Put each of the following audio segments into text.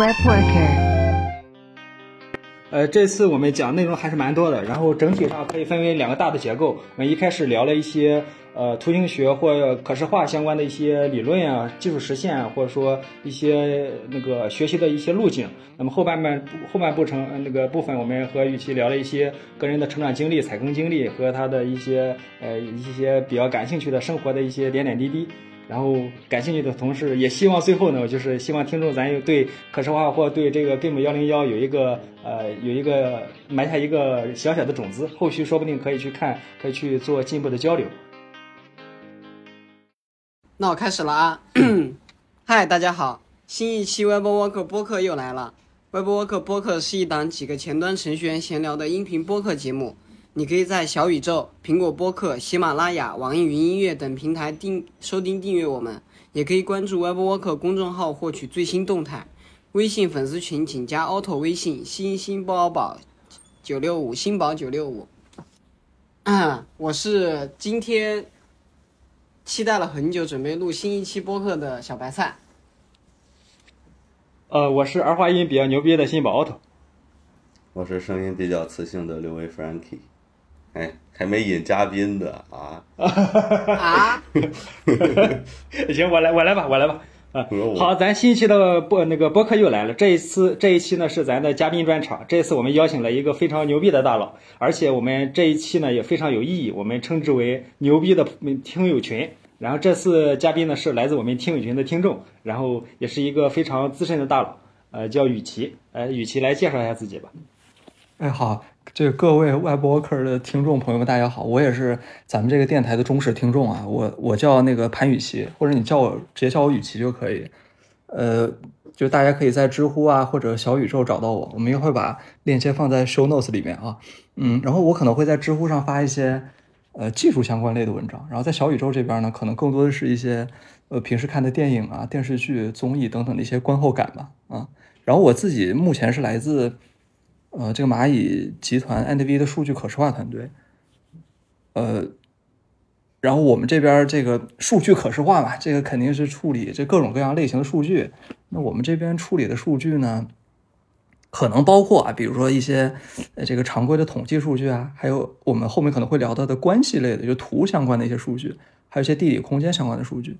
Web Worker。呃，这次我们讲内容还是蛮多的，然后整体上可以分为两个大的结构。我们一开始聊了一些呃图形学或可视化相关的一些理论啊、技术实现啊，或者说一些那个学习的一些路径。那么后半半后半部成那个部分，我们和雨琦聊了一些个人的成长经历、采坑经历和他的一些呃一些比较感兴趣的生活的一些点点滴滴。然后感兴趣的同事也希望最后呢，就是希望听众咱有对可视化或对这个 Game 幺零幺有一个呃有一个埋下一个小小的种子，后续说不定可以去看，可以去做进一步的交流。那我开始了啊！嗨，大家好，新一期 Web Worker 播客又来了。Web Worker 播客是一档几个前端程序员闲聊的音频播客节目。你可以在小宇宙、苹果播客、喜马拉雅、网易云音乐等平台订收听订阅我们，也可以关注 Web Worker 公众号获取最新动态。微信粉丝群请加 auto 微信星星宝宝九六五星宝九六五。我是今天期待了很久，准备录新一期播客的小白菜。呃，我是儿化音比较牛逼的新宝 auto。我是声音比较磁性的六位 Frankie。哎，还没引嘉宾的啊！啊！行，我来，我来吧，我来吧。啊，好，咱新一期的播那个播客又来了。这一次，这一期呢是咱的嘉宾专场。这一次我们邀请了一个非常牛逼的大佬，而且我们这一期呢也非常有意义，我们称之为“牛逼的听友群”。然后这次嘉宾呢是来自我们听友群的听众，然后也是一个非常资深的大佬，呃，叫雨琦。呃，雨琦来介绍一下自己吧。哎，好。这各位 Web Worker 的听众朋友们，大家好，我也是咱们这个电台的忠实听众啊。我我叫那个潘雨琦，或者你叫我直接叫我雨琦就可以。呃，就大家可以在知乎啊或者小宇宙找到我，我们也会把链接放在 Show Notes 里面啊。嗯，然后我可能会在知乎上发一些呃技术相关类的文章，然后在小宇宙这边呢，可能更多的是一些呃平时看的电影啊、电视剧、综艺等等的一些观后感吧。啊，然后我自己目前是来自。呃，这个蚂蚁集团 NDV 的数据可视化团队，呃，然后我们这边这个数据可视化嘛，这个肯定是处理这各种各样类型的数据。那我们这边处理的数据呢，可能包括啊，比如说一些这个常规的统计数据啊，还有我们后面可能会聊到的关系类的，就图相关的一些数据，还有一些地理空间相关的数据。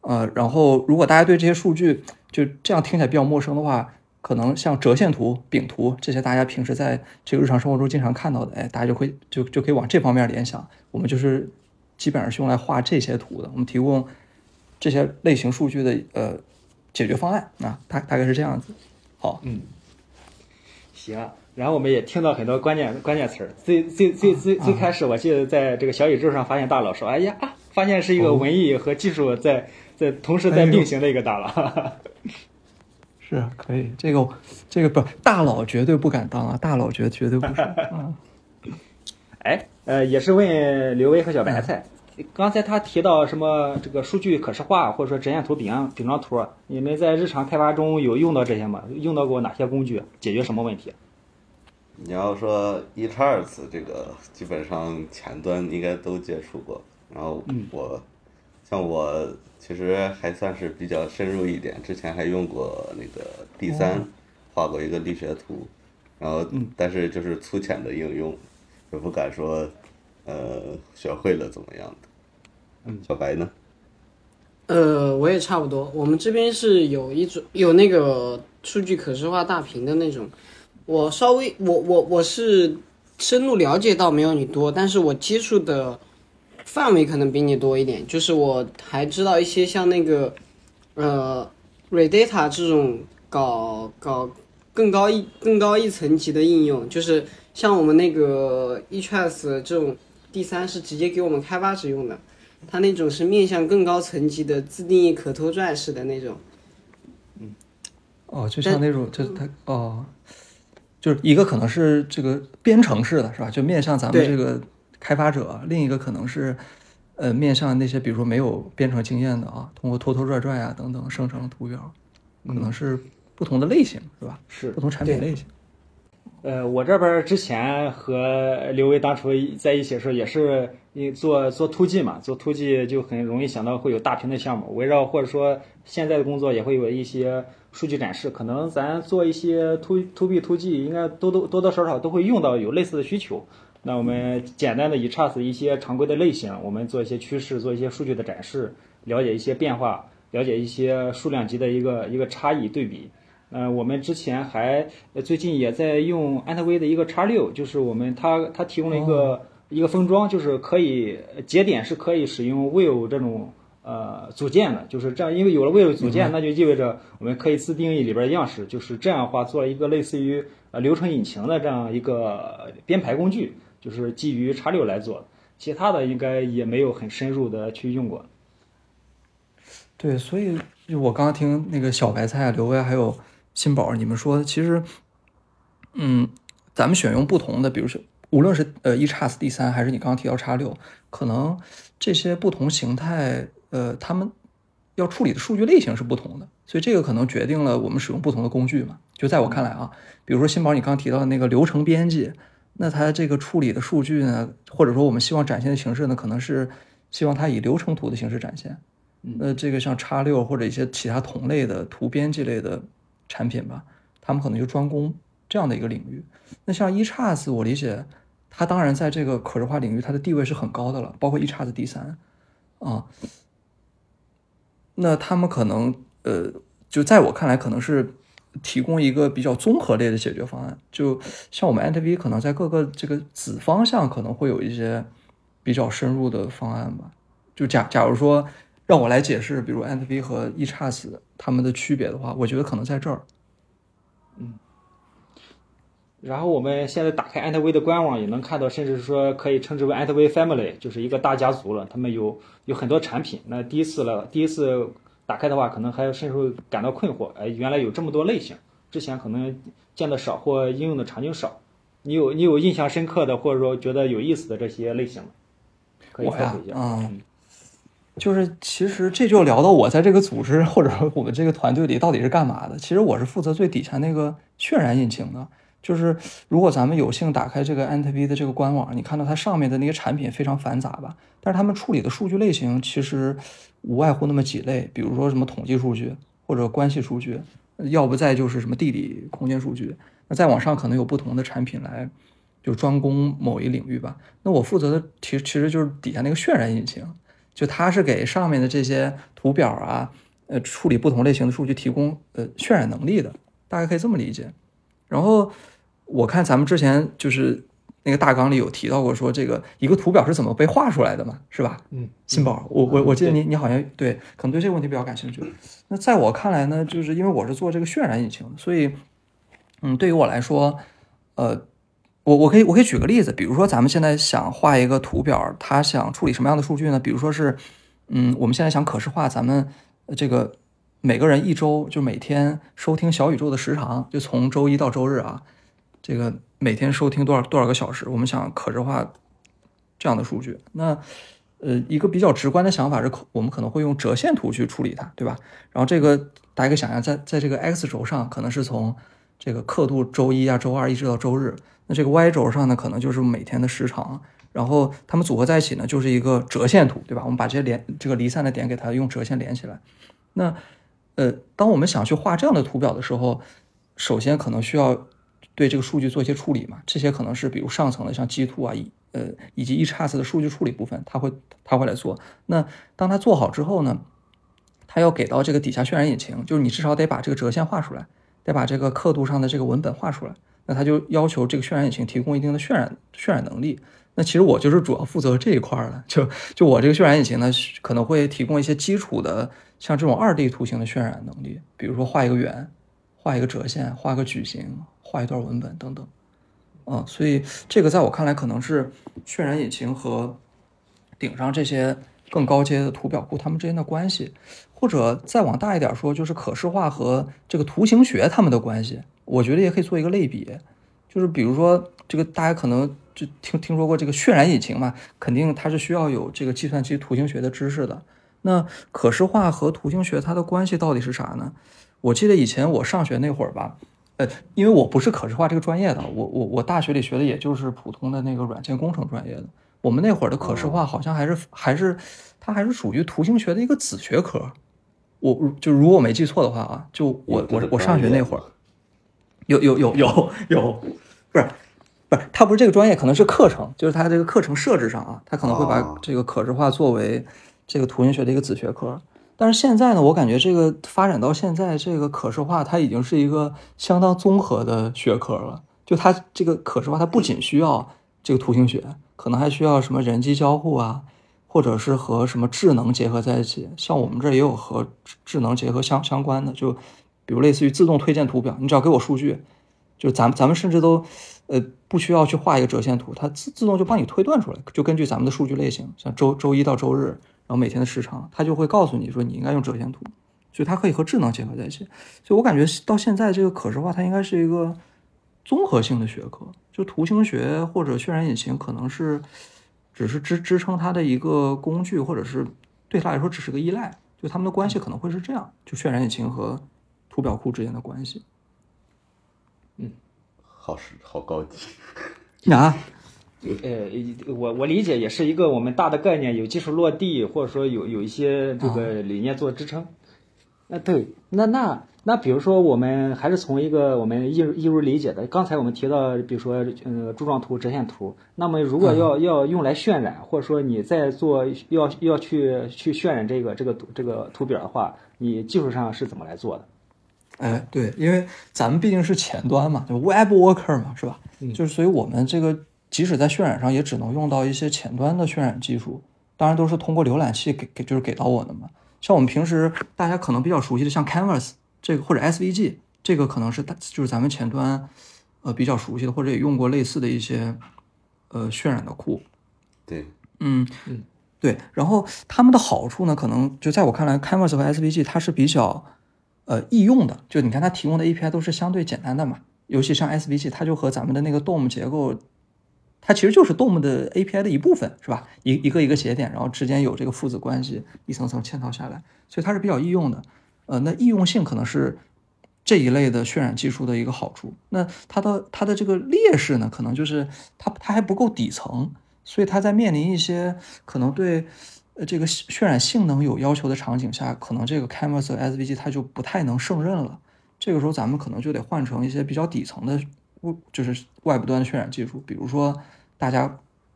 呃，然后如果大家对这些数据就这样听起来比较陌生的话，可能像折线图、饼图这些，大家平时在这个日常生活中经常看到的，哎，大家就会就就可以往这方面联想。我们就是基本上是用来画这些图的。我们提供这些类型数据的呃解决方案啊，大大概是这样子。好，嗯，行。然后我们也听到很多关键关键词儿。最最最最最开始，我记得在这个小宇宙上发现大佬说：“哎呀，发现是一个文艺和技术在在同时在并行的一个大佬。”是可以，这个这个不大佬绝对不敢当啊，大佬绝绝对不敢。嗯。哎，呃，也是问刘威和小白菜，刚才他提到什么这个数据可视化，或者说折线图、饼饼状图，你们在日常开发中有用到这些吗？用到过哪些工具？解决什么问题？你要说 eCharts 这个，基本上前端应该都接触过。然后我像我。其实还算是比较深入一点，之前还用过那个 D 三，画过一个力学图，然后但是就是粗浅的应用，也不敢说，呃，学会了怎么样的。嗯，小白呢？呃，我也差不多。我们这边是有一种有那个数据可视化大屏的那种，我稍微我我我是深入了解到没有你多，但是我接触的。范围可能比你多一点，就是我还知道一些像那个，呃，Redata 这种搞搞更高一更高一层级的应用，就是像我们那个 eTrace 这种第三是直接给我们开发者用的，它那种是面向更高层级的自定义可拖拽式的那种。嗯，哦，就像那种，就是它哦，就是一个可能是这个编程式的是吧？就面向咱们这个。开发者，另一个可能是，呃，面向那些比如说没有编程经验的啊，通过拖拖拽拽啊等等生成图标，可能是不同的类型，是吧？是不同产品类型。呃，我这边之前和刘威当初在一起的时候，也是做做突击嘛，做突击就很容易想到会有大屏的项目，围绕或者说现在的工作也会有一些数据展示，可能咱做一些突突 B 突击，应该多多多多少少都会用到有类似的需求。那我们简单的以 charts 一些常规的类型，我们做一些趋势，做一些数据的展示，了解一些变化，了解一些数量级的一个一个差异对比。呃，我们之前还最近也在用安特威的一个叉六，就是我们它它提供了一个一个封装，就是可以节点是可以使用 Vue 这种呃组件的，就是这样，因为有了 Vue 组件，那就意味着我们可以自定义里边的样式，就是这样的话做了一个类似于呃流程引擎的这样一个编排工具，就是基于叉六来做的，其他的应该也没有很深入的去用过。对，所以就我刚刚听那个小白菜啊、刘威还有。新宝，你们说其实，嗯，咱们选用不同的，比如说，无论是呃 e x s 第三，还是你刚刚提到叉六，可能这些不同形态，呃，他们要处理的数据类型是不同的，所以这个可能决定了我们使用不同的工具嘛。就在我看来啊，比如说新宝，你刚刚提到的那个流程编辑，那它这个处理的数据呢，或者说我们希望展现的形式呢，可能是希望它以流程图的形式展现。那这个像叉六或者一些其他同类的图编辑类的。产品吧，他们可能就专攻这样的一个领域。那像 e x s 我理解，它当然在这个可视化领域，它的地位是很高的了，包括 e x s 第三啊。那他们可能呃，就在我看来，可能是提供一个比较综合类的解决方案。就像我们 NTV 可能在各个这个子方向可能会有一些比较深入的方案吧。就假假如说。让我来解释，比如 n t v 和 e x s 它们的区别的话，我觉得可能在这儿。嗯。然后我们现在打开 n t v 的官网，也能看到，甚至说可以称之为 n t v Family，就是一个大家族了。他们有有很多产品。那第一次了，第一次打开的话，可能还甚至会感到困惑。哎，原来有这么多类型，之前可能见的少或应用的场景少。你有你有印象深刻的，或者说觉得有意思的这些类型吗？可以分享一下。嗯。就是其实这就聊到我在这个组织或者说我们这个团队里到底是干嘛的。其实我是负责最底下那个渲染引擎的。就是如果咱们有幸打开这个 NTV 的这个官网，你看到它上面的那些产品非常繁杂吧？但是他们处理的数据类型其实无外乎那么几类，比如说什么统计数据或者关系数据，要不再就是什么地理空间数据。那再往上可能有不同的产品来就专攻某一领域吧。那我负责的其实其实就是底下那个渲染引擎。就它是给上面的这些图表啊，呃，处理不同类型的数据提供呃渲染能力的，大概可以这么理解。然后我看咱们之前就是那个大纲里有提到过，说这个一个图表是怎么被画出来的嘛，是吧？嗯，新宝，我我我记得你你好像对，可能对这个问题比较感兴趣。那在我看来呢，就是因为我是做这个渲染引擎，所以嗯，对于我来说，呃。我我可以我可以举个例子，比如说咱们现在想画一个图表，它想处理什么样的数据呢？比如说是，嗯，我们现在想可视化咱们这个每个人一周就每天收听小宇宙的时长，就从周一到周日啊，这个每天收听多少多少个小时，我们想可视化这样的数据。那呃，一个比较直观的想法是，我们可能会用折线图去处理它，对吧？然后这个大家可以想象，在在这个 x 轴上，可能是从这个刻度周一啊、周二一直到周日。那这个 Y 轴上呢，可能就是每天的时长，然后它们组合在一起呢，就是一个折线图，对吧？我们把这些连这个离散的点给它用折线连起来。那呃，当我们想去画这样的图表的时候，首先可能需要对这个数据做一些处理嘛。这些可能是比如上层的像 G 图啊，以呃以及 e x s 的数据处理部分，它会它会来做。那当它做好之后呢，它要给到这个底下渲染引擎，就是你至少得把这个折线画出来，得把这个刻度上的这个文本画出来。那它就要求这个渲染引擎提供一定的渲染渲染能力。那其实我就是主要负责这一块的，就就我这个渲染引擎呢，可能会提供一些基础的，像这种二 D 图形的渲染能力，比如说画一个圆，画一个折线，画个矩形，画一段文本等等。啊，所以这个在我看来，可能是渲染引擎和顶上这些更高阶的图表库它们之间的关系，或者再往大一点说，就是可视化和这个图形学它们的关系。我觉得也可以做一个类比，就是比如说这个大家可能就听听说过这个渲染引擎嘛，肯定它是需要有这个计算机图形学的知识的。那可视化和图形学它的关系到底是啥呢？我记得以前我上学那会儿吧，呃，因为我不是可视化这个专业的，我我我大学里学的也就是普通的那个软件工程专业的。我们那会儿的可视化好像还是还是它还是属于图形学的一个子学科。我就如果我没记错的话啊，就我我我上学那会儿，有有有有有，不是不是，它不是这个专业，可能是课程，就是它这个课程设置上啊，它可能会把这个可视化作为这个图形学的一个子学科。但是现在呢，我感觉这个发展到现在，这个可视化它已经是一个相当综合的学科了。就它这个可视化，它不仅需要这个图形学，可能还需要什么人机交互啊。或者是和什么智能结合在一起，像我们这也有和智能结合相相关的，就比如类似于自动推荐图表，你只要给我数据，就咱们咱们甚至都呃不需要去画一个折线图，它自自动就帮你推断出来，就根据咱们的数据类型，像周周一到周日，然后每天的时长，它就会告诉你说你应该用折线图，所以它可以和智能结合在一起。所以我感觉到现在这个可视化它应该是一个综合性的学科，就图形学或者渲染引擎可能是。只是支支撑它的一个工具，或者是对它来说只是个依赖，就他们的关系可能会是这样，就渲染引擎和图表库之间的关系。嗯，好是好高级啊。呃，我我理解也是一个我们大的概念，有技术落地，或者说有有一些这个理念做支撑。啊，对，那那。那比如说，我们还是从一个我们易易如理解的，刚才我们提到，比如说，呃，柱状图、折线图。那么，如果要要用来渲染，或者说你在做要要去去渲染这个这个这个图表的话，你技术上是怎么来做的？哎，对，因为咱们毕竟是前端嘛，就 Web Worker 嘛，是吧？嗯，就是所以我们这个即使在渲染上，也只能用到一些前端的渲染技术，当然都是通过浏览器给给就是给到我的嘛。像我们平时大家可能比较熟悉的，像 Canvas。这个或者 SVG，这个可能是大就是咱们前端呃比较熟悉的，或者也用过类似的一些呃渲染的库。对，嗯嗯，对。然后他们的好处呢，可能就在我看来，Canvas 和 SVG 它是比较呃易用的。就你看它提供的 API 都是相对简单的嘛，尤其像 SVG，它就和咱们的那个 DOM 结构，它其实就是 DOM 的 API 的一部分，是吧？一一个一个节点，然后之间有这个父子关系，一层层嵌套下来，所以它是比较易用的。呃，那易用性可能是这一类的渲染技术的一个好处。那它的它的这个劣势呢，可能就是它它还不够底层，所以它在面临一些可能对呃这个渲染性能有要求的场景下，可能这个 Canvas SVG 它就不太能胜任了。这个时候咱们可能就得换成一些比较底层的，就是外部端的渲染技术，比如说大家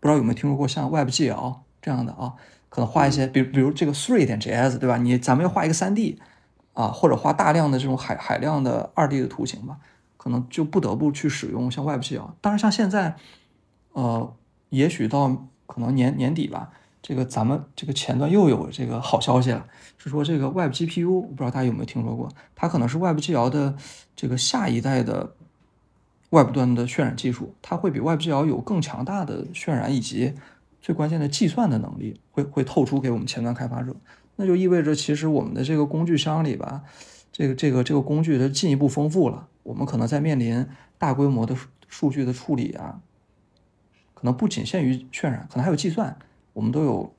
不知道有没有听说过像 WebGL 这样的啊，可能画一些，比如比如这个 Three 点 JS 对吧？你咱们要画一个 3D。啊，或者画大量的这种海海量的二 D 的图形吧，可能就不得不去使用像 WebGL。当然，像现在，呃，也许到可能年年底吧，这个咱们这个前端又有这个好消息了，是说这个 WebGPU，我不知道大家有没有听说过，它可能是 WebGL 的这个下一代的外部端的渲染技术，它会比 WebGL 有更强大的渲染以及最关键的计算的能力，会会透出给我们前端开发者。那就意味着，其实我们的这个工具箱里吧，这个这个这个工具它进一步丰富了。我们可能在面临大规模的数据的处理啊，可能不仅限于渲染，可能还有计算，我们都有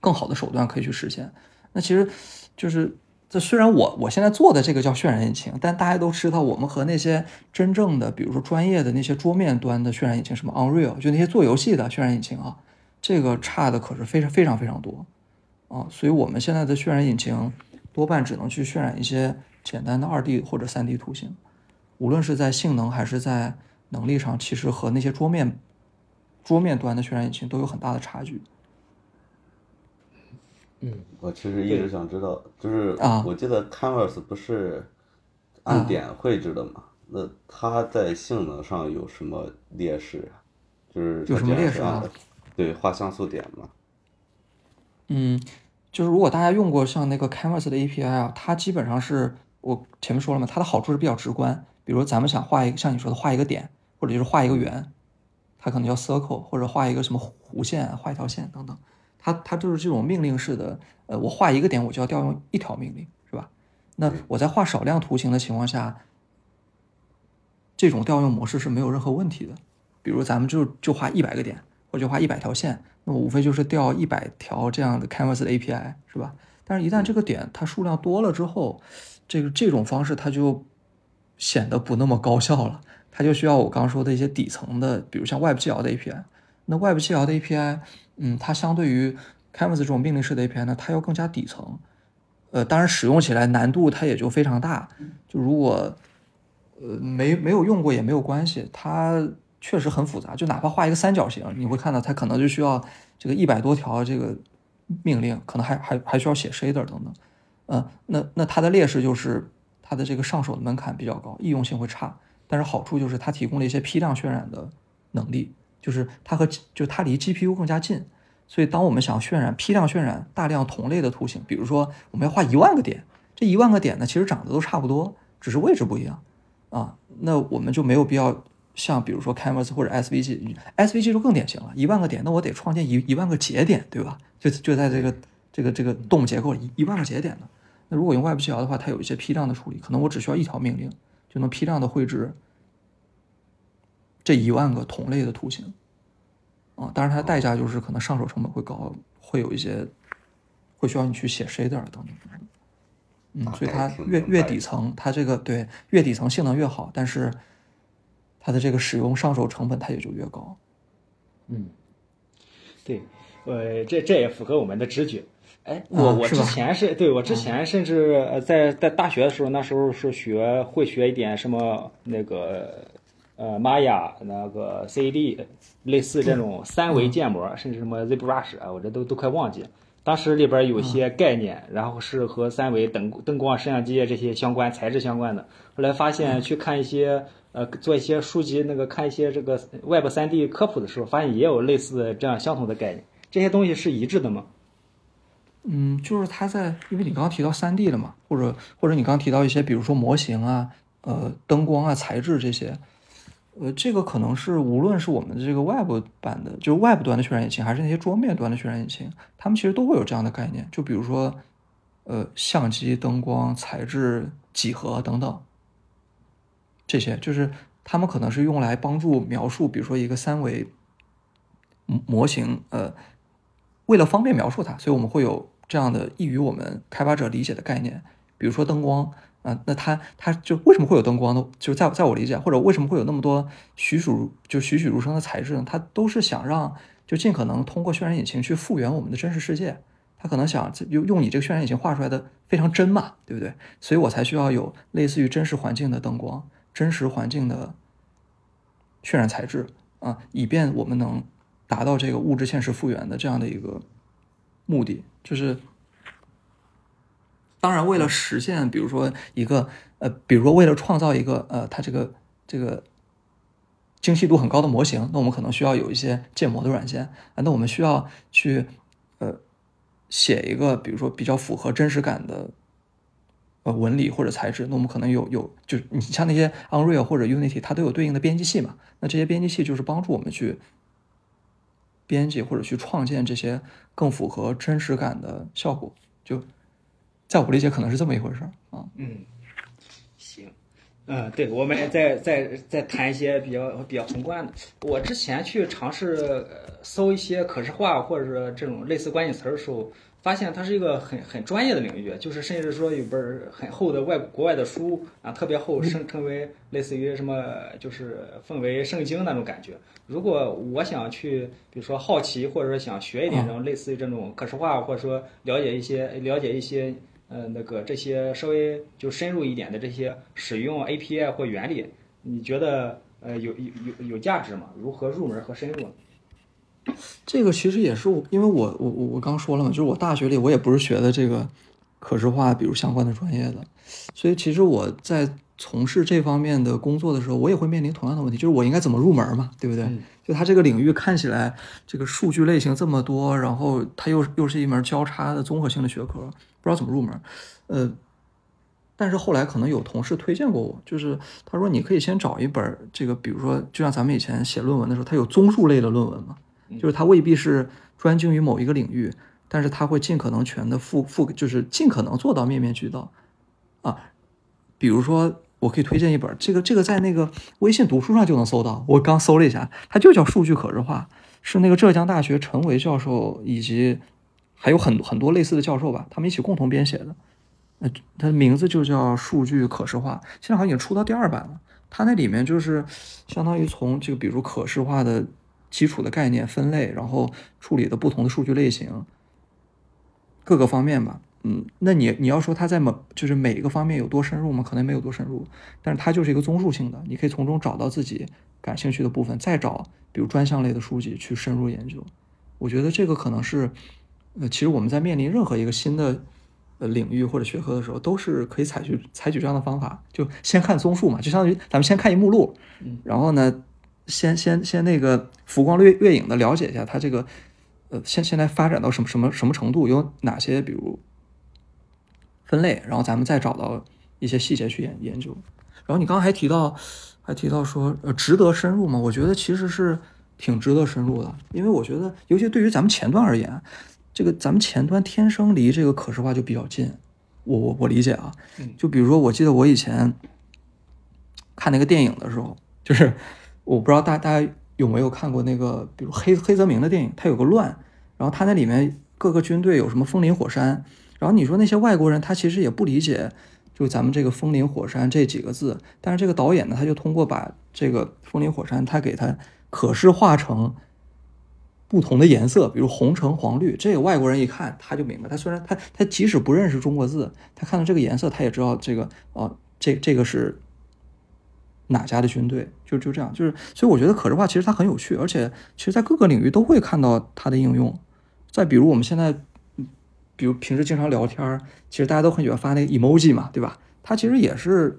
更好的手段可以去实现。那其实就是这虽然我我现在做的这个叫渲染引擎，但大家都知道，我们和那些真正的，比如说专业的那些桌面端的渲染引擎，什么 Unreal，就那些做游戏的渲染引擎啊，这个差的可是非常非常非常多。啊，所以我们现在的渲染引擎多半只能去渲染一些简单的二 D 或者三 D 图形，无论是在性能还是在能力上，其实和那些桌面桌面端的渲染引擎都有很大的差距。嗯，我其实一直想知道，就是啊，我记得 Canvas 不是按点绘制的嘛？那它在性能上有什么劣势啊？就是有什么劣势啊？对，画像素点嘛。嗯，就是如果大家用过像那个 Canvas 的 API 啊，它基本上是我前面说了嘛，它的好处是比较直观。比如咱们想画一个像你说的画一个点，或者就是画一个圆，它可能叫 circle，或者画一个什么弧线，画一条线等等，它它就是这种命令式的。呃，我画一个点，我就要调用一条命令，是吧？那我在画少量图形的情况下，这种调用模式是没有任何问题的。比如咱们就就画一百个点，或者画一百条线。那么无非就是调一百条这样的 Canvas 的 API 是吧？但是，一旦这个点它数量多了之后，这个这种方式它就显得不那么高效了。它就需要我刚刚说的一些底层的，比如像 WebGL 的 API。那 WebGL 的 API，嗯，它相对于 Canvas 这种命令式的 API 呢，它要更加底层。呃，当然使用起来难度它也就非常大。就如果呃没没有用过也没有关系，它确实很复杂。就哪怕画一个三角形，你会看到它可能就需要这个一百多条这个命令，可能还还还需要写 shader 等等。嗯，那那它的劣势就是它的这个上手的门槛比较高，易用性会差。但是好处就是它提供了一些批量渲染的能力，就是它和就它离 GPU 更加近，所以当我们想渲染批量渲染大量同类的图形，比如说我们要画一万个点，这一万个点呢其实长得都差不多，只是位置不一样啊，那我们就没有必要像比如说 Canvas 或者 SVG，SVG 就更典型了，一万个点，那我得创建一一万个节点，对吧？就就在这个这个这个 DOM 结构里一万个节点呢，那如果用 WebGL 的话，它有一些批量的处理，可能我只需要一条命令。就能批量的绘制这一万个同类的图形啊，当然它的代价就是可能上手成本会高，会有一些会需要你去写 shader 等等。嗯，所以它越越底层，它这个对越底层性能越好，但是它的这个使用上手成本它也就越高。嗯，对，呃，这这也符合我们的直觉。哎，我我之前是对我之前甚至呃在在大学的时候，那时候是学会学一点什么那个呃 Maya 那个 CAD 类似这种三维建模，甚至什么 ZBrush 啊，我这都都快忘记。当时里边有些概念，然后是和三维灯灯光、摄像机这些相关材质相关的。后来发现去看一些呃做一些书籍那个看一些这个 Web 三 D 科普的时候，发现也有类似这样相同的概念。这些东西是一致的吗？嗯，就是它在，因为你刚刚提到三 D 了嘛，或者或者你刚刚提到一些，比如说模型啊，呃，灯光啊，材质这些，呃，这个可能是无论是我们的这个 Web 版的，就是 Web 端的渲染引擎，还是那些桌面端的渲染引擎，他们其实都会有这样的概念。就比如说，呃，相机、灯光、材质、几何等等，这些就是他们可能是用来帮助描述，比如说一个三维模型，呃，为了方便描述它，所以我们会有。这样的易于我们开发者理解的概念，比如说灯光，啊，那它它就为什么会有灯光呢？就在在我理解，或者为什么会有那么多栩栩就栩栩如生的材质呢？它都是想让就尽可能通过渲染引擎去复原我们的真实世界。它可能想用用你这个渲染引擎画出来的非常真嘛，对不对？所以我才需要有类似于真实环境的灯光、真实环境的渲染材质啊，以便我们能达到这个物质现实复原的这样的一个目的。就是，当然，为了实现，比如说一个呃，比如说为了创造一个呃，它这个这个精细度很高的模型，那我们可能需要有一些建模的软件啊。那我们需要去呃写一个，比如说比较符合真实感的呃纹理或者材质。那我们可能有有，就你像那些 Unreal 或者 Unity，它都有对应的编辑器嘛。那这些编辑器就是帮助我们去。编辑或者去创建这些更符合真实感的效果，就在我理解可能是这么一回事儿啊。嗯，行，嗯，对，我们再再再谈一些比较比较宏观的。我之前去尝试搜一些可视化或者说这种类似关键词的时候。发现它是一个很很专业的领域，就是甚至说有本很厚的外国外的书啊，特别厚，称称为类似于什么，就是奉为圣经那种感觉。如果我想去，比如说好奇，或者说想学一点这种类似于这种可视化，或者说了解一些了解一些呃那个这些稍微就深入一点的这些使用 API 或原理，你觉得呃有有有有价值吗？如何入门和深入呢？这个其实也是我，因为我我我我刚说了嘛，就是我大学里我也不是学的这个可视化，比如相关的专业的，所以其实我在从事这方面的工作的时候，我也会面临同样的问题，就是我应该怎么入门嘛，对不对？就它这个领域看起来这个数据类型这么多，然后它又又是一门交叉的综合性的学科，不知道怎么入门。呃，但是后来可能有同事推荐过我，就是他说你可以先找一本这个，比如说就像咱们以前写论文的时候，它有综述类的论文嘛。就是它未必是专精于某一个领域，但是它会尽可能全的覆覆，就是尽可能做到面面俱到，啊，比如说我可以推荐一本，这个这个在那个微信读书上就能搜到，我刚搜了一下，它就叫数据可视化，是那个浙江大学陈维教授以及还有很很多类似的教授吧，他们一起共同编写的，呃，它的名字就叫数据可视化，现在好像已经出到第二版了。它那里面就是相当于从这个比如可视化的基础的概念分类，然后处理的不同的数据类型，各个方面吧。嗯，那你你要说它在某就是每一个方面有多深入吗？可能没有多深入，但是它就是一个综述性的，你可以从中找到自己感兴趣的部分，再找比如专项类的书籍去深入研究。我觉得这个可能是，呃，其实我们在面临任何一个新的呃领域或者学科的时候，都是可以采取采取这样的方法，就先看综述嘛，就相当于咱们先看一目录，然后呢，先 先先那个浮光掠掠影的了解一下它这个，呃，现现在发展到什么什么什么程度，有哪些比如分类，然后咱们再找到一些细节去研研究。然后你刚刚还提到，还提到说，呃，值得深入吗？我觉得其实是挺值得深入的，因为我觉得，尤其对于咱们前端而言，这个咱们前端天生离这个可视化就比较近。我我我理解啊，就比如说，我记得我以前看那个电影的时候，就是我不知道大大家有没有看过那个，比如黑黑泽明的电影，他有个乱，然后他那里面各个军队有什么风林火山，然后你说那些外国人他其实也不理解，就咱们这个风林火山这几个字，但是这个导演呢，他就通过把这个风林火山，他给它可视化成不同的颜色，比如红橙黄绿，这个外国人一看他就明白，他虽然他他即使不认识中国字，他看到这个颜色，他也知道这个哦，这这个是哪家的军队，就就这样，就是所以我觉得可视化其实它很有趣，而且其实在各个领域都会看到它的应用。再比如我们现在，比如平时经常聊天儿，其实大家都很喜欢发那个 emoji 嘛，对吧？它其实也是，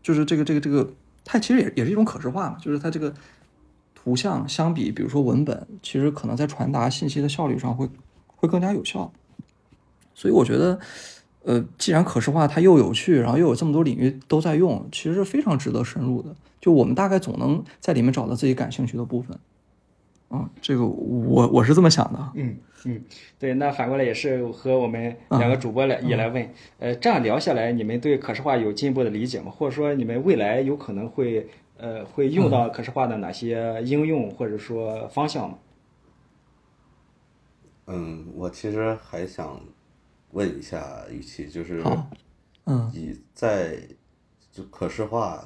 就是这个这个这个，它其实也也是一种可视化嘛，就是它这个图像相比，比如说文本，其实可能在传达信息的效率上会会更加有效。所以我觉得，呃，既然可视化它又有趣，然后又有这么多领域都在用，其实是非常值得深入的。就我们大概总能在里面找到自己感兴趣的部分。啊，这个我我是这么想的。嗯嗯，对，那反过来也是和我们两个主播来、也来问，呃，这样聊下来，你们对可视化有进一步的理解吗？或者说你们未来有可能会呃会用到可视化的哪些应用或者说方向吗？嗯，我其实还想问一下雨琦，就是嗯你在就可视化，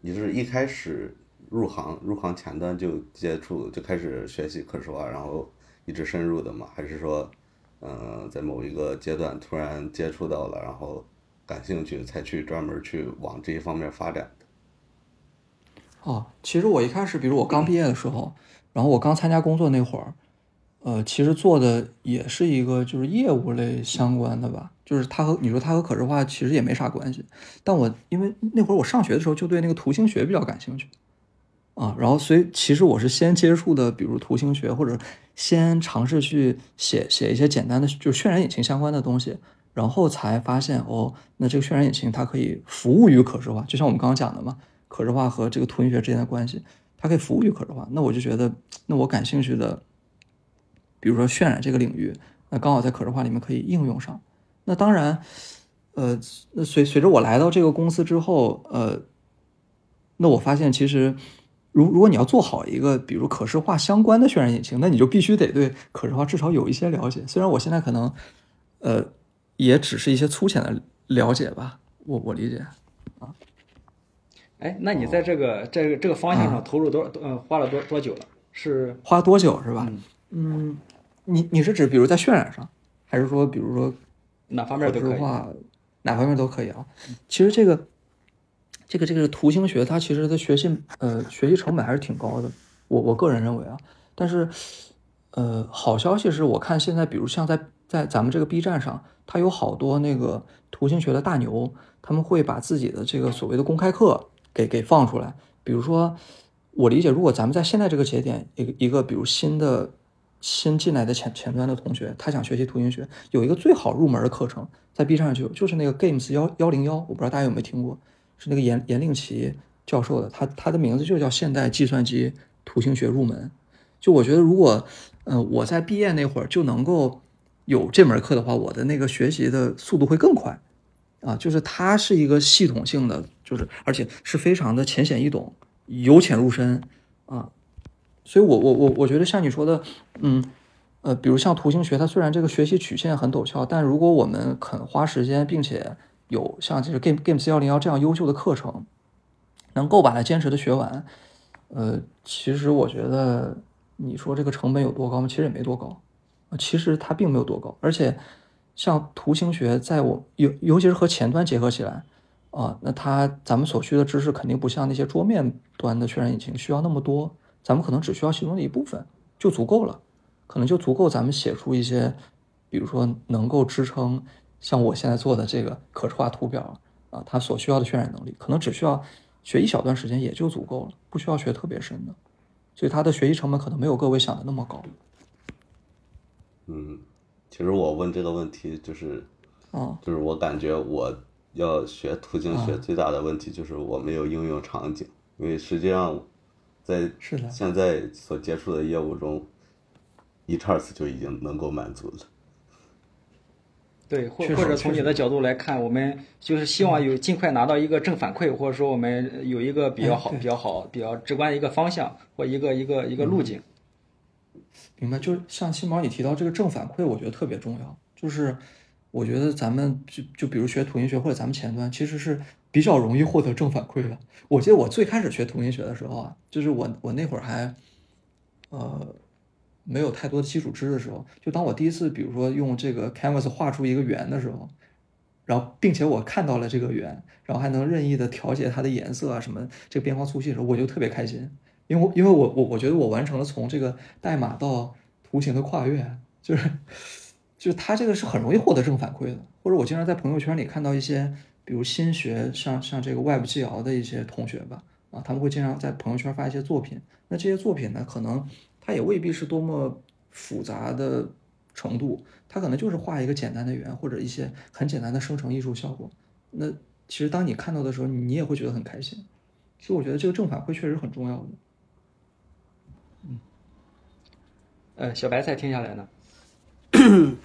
你是一开始入行入行前端就接触就开始学习可视化，然后一直深入的吗？还是说，嗯、在某一个阶段突然接触到了，然后感兴趣才去专门去往这一方面发展的？哦，其实我一开始，比如我刚毕业的时候，然后我刚参加工作那会儿，呃，其实做的也是一个就是业务类相关的吧，就是它和你说它和可视化其实也没啥关系，但我因为那会儿我上学的时候就对那个图形学比较感兴趣，啊，然后所以其实我是先接触的，比如图形学，或者先尝试去写写一些简单的就是渲染引擎相关的东西，然后才发现哦，那这个渲染引擎它可以服务于可视化，就像我们刚刚讲的嘛，可视化和这个图形学之间的关系，它可以服务于可视化。那我就觉得，那我感兴趣的，比如说渲染这个领域，那刚好在可视化里面可以应用上。那当然，呃，那随随着我来到这个公司之后，呃，那我发现其实。如如果你要做好一个比如可视化相关的渲染引擎，那你就必须得对可视化至少有一些了解。虽然我现在可能，呃，也只是一些粗浅的了解吧，我我理解啊。哎，那你在这个这个这个方向上投入多多呃花了多多久了？是花多久是吧？嗯，你你是指比如在渲染上，还是说比如说哪方面都可以？哪方面都可以啊？其实这个这个这个图形学，它其实的学习呃学习成本还是挺高的，我我个人认为啊。但是呃，好消息是我看现在，比如像在在咱们这个 B 站上，它有好多那个图形学的大牛，他们会把自己的这个所谓的公开课给给放出来。比如说，我理解，如果咱们在现在这个节点，一个一个比如新的新进来的前前端的同学，他想学习图形学，有一个最好入门的课程，在 B 站上就有，就是那个 Games 幺幺零幺，我不知道大家有没有听过，是那个严严令奇教授的，他他的名字就叫现代计算机图形学入门。就我觉得，如果呃我在毕业那会儿就能够有这门课的话，我的那个学习的速度会更快啊。就是它是一个系统性的，就是而且是非常的浅显易懂，由浅入深啊。所以我我我我觉得像你说的，嗯，呃，比如像图形学，它虽然这个学习曲线很陡峭，但如果我们肯花时间，并且有像这个 Game Game 四幺零幺这样优秀的课程，能够把它坚持的学完，呃，其实我觉得你说这个成本有多高吗？其实也没多高，其实它并没有多高，而且像图形学，在我尤尤其是和前端结合起来。啊，那它咱们所需的知识肯定不像那些桌面端的渲染引擎需要那么多，咱们可能只需要其中的一部分就足够了，可能就足够咱们写出一些，比如说能够支撑像我现在做的这个可视化图表啊，它所需要的渲染能力，可能只需要学一小段时间也就足够了，不需要学特别深的，所以它的学习成本可能没有各位想的那么高。嗯，其实我问这个问题就是，啊，就是我感觉我。要学图形学最大的问题就是我没有应用场景，因为实际上，在现在所接触的业务中，eCharts 就已经能够满足了。对，或或者从你的角度来看，我们就是希望有尽快拿到一个正反馈，或者说我们有一个比较好、比较好、比较直观的一个方向或一个一个一个路径。明白，就是像新毛你提到这个正反馈，我觉得特别重要，就是。我觉得咱们就就比如学图形学或者咱们前端，其实是比较容易获得正反馈的。我记得我最开始学图形学的时候啊，就是我我那会儿还，呃，没有太多的基础知识的时候，就当我第一次比如说用这个 Canvas 画出一个圆的时候，然后并且我看到了这个圆，然后还能任意的调节它的颜色啊什么这个边框粗细的时候，我就特别开心，因为因为我我我觉得我完成了从这个代码到图形的跨越，就是。就是他这个是很容易获得正反馈的，或者我经常在朋友圈里看到一些，比如新学像像这个 Web GL 的一些同学吧，啊，他们会经常在朋友圈发一些作品，那这些作品呢，可能它也未必是多么复杂的程度，它可能就是画一个简单的圆或者一些很简单的生成艺术效果，那其实当你看到的时候，你也会觉得很开心。其实我觉得这个正反馈确实很重要的。嗯，呃，小白菜听下来呢。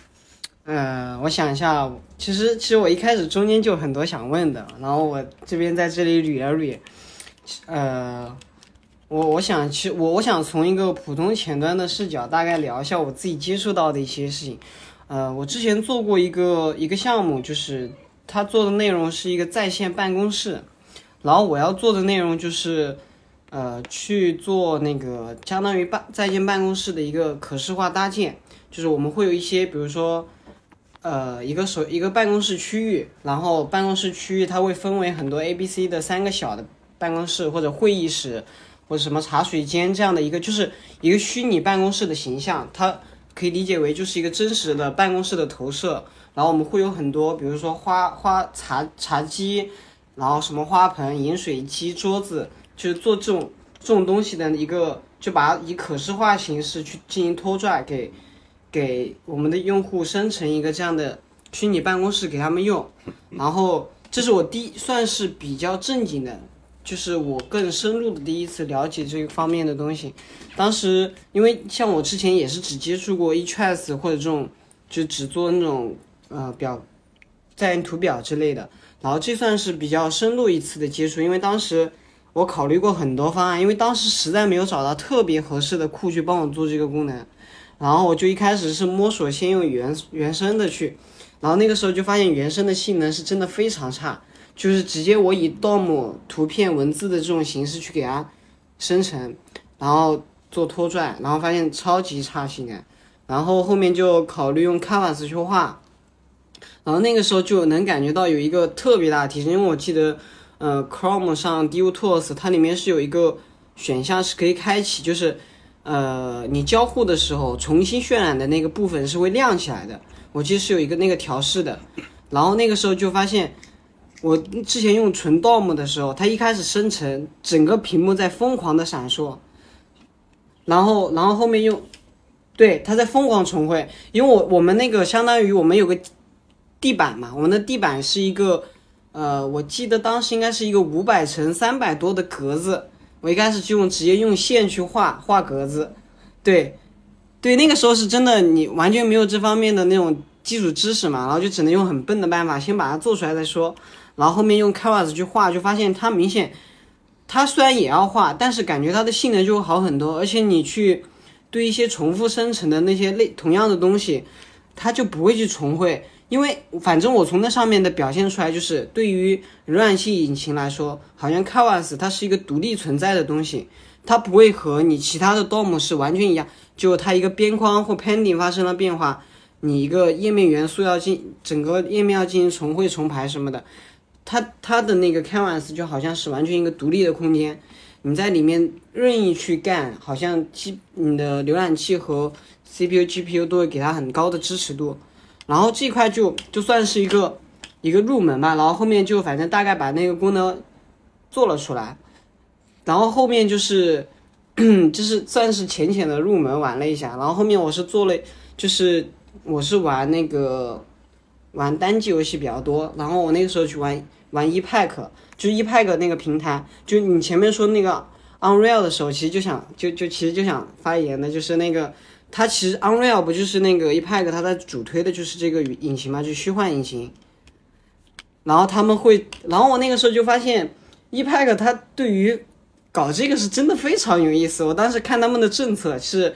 嗯，我想一下，其实其实我一开始中间就很多想问的，然后我这边在这里捋了捋，呃，我我想其实我我想从一个普通前端的视角，大概聊一下我自己接触到的一些事情。呃，我之前做过一个一个项目，就是他做的内容是一个在线办公室，然后我要做的内容就是呃去做那个相当于办在线办公室的一个可视化搭建。就是我们会有一些，比如说，呃，一个手一个办公室区域，然后办公室区域它会分为很多 A、B、C 的三个小的办公室或者会议室，或者什么茶水间这样的一个，就是一个虚拟办公室的形象，它可以理解为就是一个真实的办公室的投射。然后我们会有很多，比如说花花茶茶几，然后什么花盆、饮水机、桌子，就是做这种这种东西的一个，就把它以可视化形式去进行拖拽给。给我们的用户生成一个这样的虚拟办公室给他们用，然后这是我第算是比较正经的，就是我更深入的第一次了解这个方面的东西。当时因为像我之前也是只接触过 eTrace 或者这种，就只做那种呃表在线图表之类的，然后这算是比较深入一次的接触。因为当时我考虑过很多方案，因为当时实在没有找到特别合适的库去帮我做这个功能。然后我就一开始是摸索，先用原原生的去，然后那个时候就发现原生的性能是真的非常差，就是直接我以 DOM 图片文字的这种形式去给它生成，然后做拖拽，然后发现超级差性能，然后后面就考虑用 Canvas 去画，然后那个时候就能感觉到有一个特别大的提升，因为我记得，呃，Chrome 上 d u Tools 它里面是有一个选项是可以开启，就是。呃，你交互的时候，重新渲染的那个部分是会亮起来的。我记得是有一个那个调试的，然后那个时候就发现，我之前用纯 DOM 的时候，它一开始生成整个屏幕在疯狂的闪烁，然后然后后面用，对，它在疯狂重绘，因为我我们那个相当于我们有个地板嘛，我们的地板是一个，呃，我记得当时应该是一个五百乘三百多的格子。我一开始就用直接用线去画画格子，对，对，那个时候是真的，你完全没有这方面的那种基础知识嘛，然后就只能用很笨的办法先把它做出来再说，然后后面用 Canvas 去画，就发现它明显，它虽然也要画，但是感觉它的性能就会好很多，而且你去对一些重复生成的那些类同样的东西，它就不会去重绘，因为反正我从那上面的表现出来，就是对于浏览器引擎来说，好像 Canvas 它是一个独立存在的东西，它不会和你其他的 DOM 是完全一样，就它一个边框或 pending 发生了变化，你一个页面元素要进整个页面要进行重绘重排什么的，它它的那个 Canvas 就好像是完全一个独立的空间。你在里面任意去干，好像基你的浏览器和 CPU、GPU 都会给它很高的支持度，然后这块就就算是一个一个入门吧，然后后面就反正大概把那个功能做了出来，然后后面就是 就是算是浅浅的入门玩了一下，然后后面我是做了，就是我是玩那个玩单机游戏比较多，然后我那个时候去玩玩 EPAC，。就 EPAC 那个平台，就你前面说那个 Unreal 的时候，其实就想就就其实就想发言的，就是那个它其实 Unreal 不就是那个 EPAC 它在主推的就是这个引擎嘛，就虚幻引擎。然后他们会，然后我那个时候就发现 EPAC 它对于搞这个是真的非常有意思。我当时看他们的政策是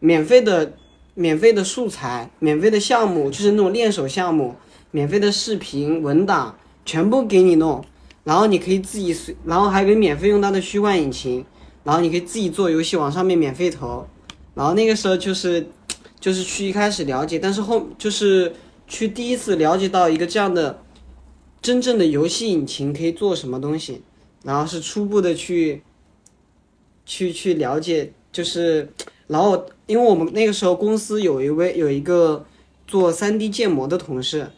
免费的免费的素材、免费的项目，就是那种练手项目、免费的视频文档，全部给你弄。然后你可以自己随，然后还可以免费用它的虚幻引擎，然后你可以自己做游戏往上面免费投，然后那个时候就是，就是去一开始了解，但是后就是去第一次了解到一个这样的真正的游戏引擎可以做什么东西，然后是初步的去，去去了解，就是，然后因为我们那个时候公司有一位有一个做 3D 建模的同事。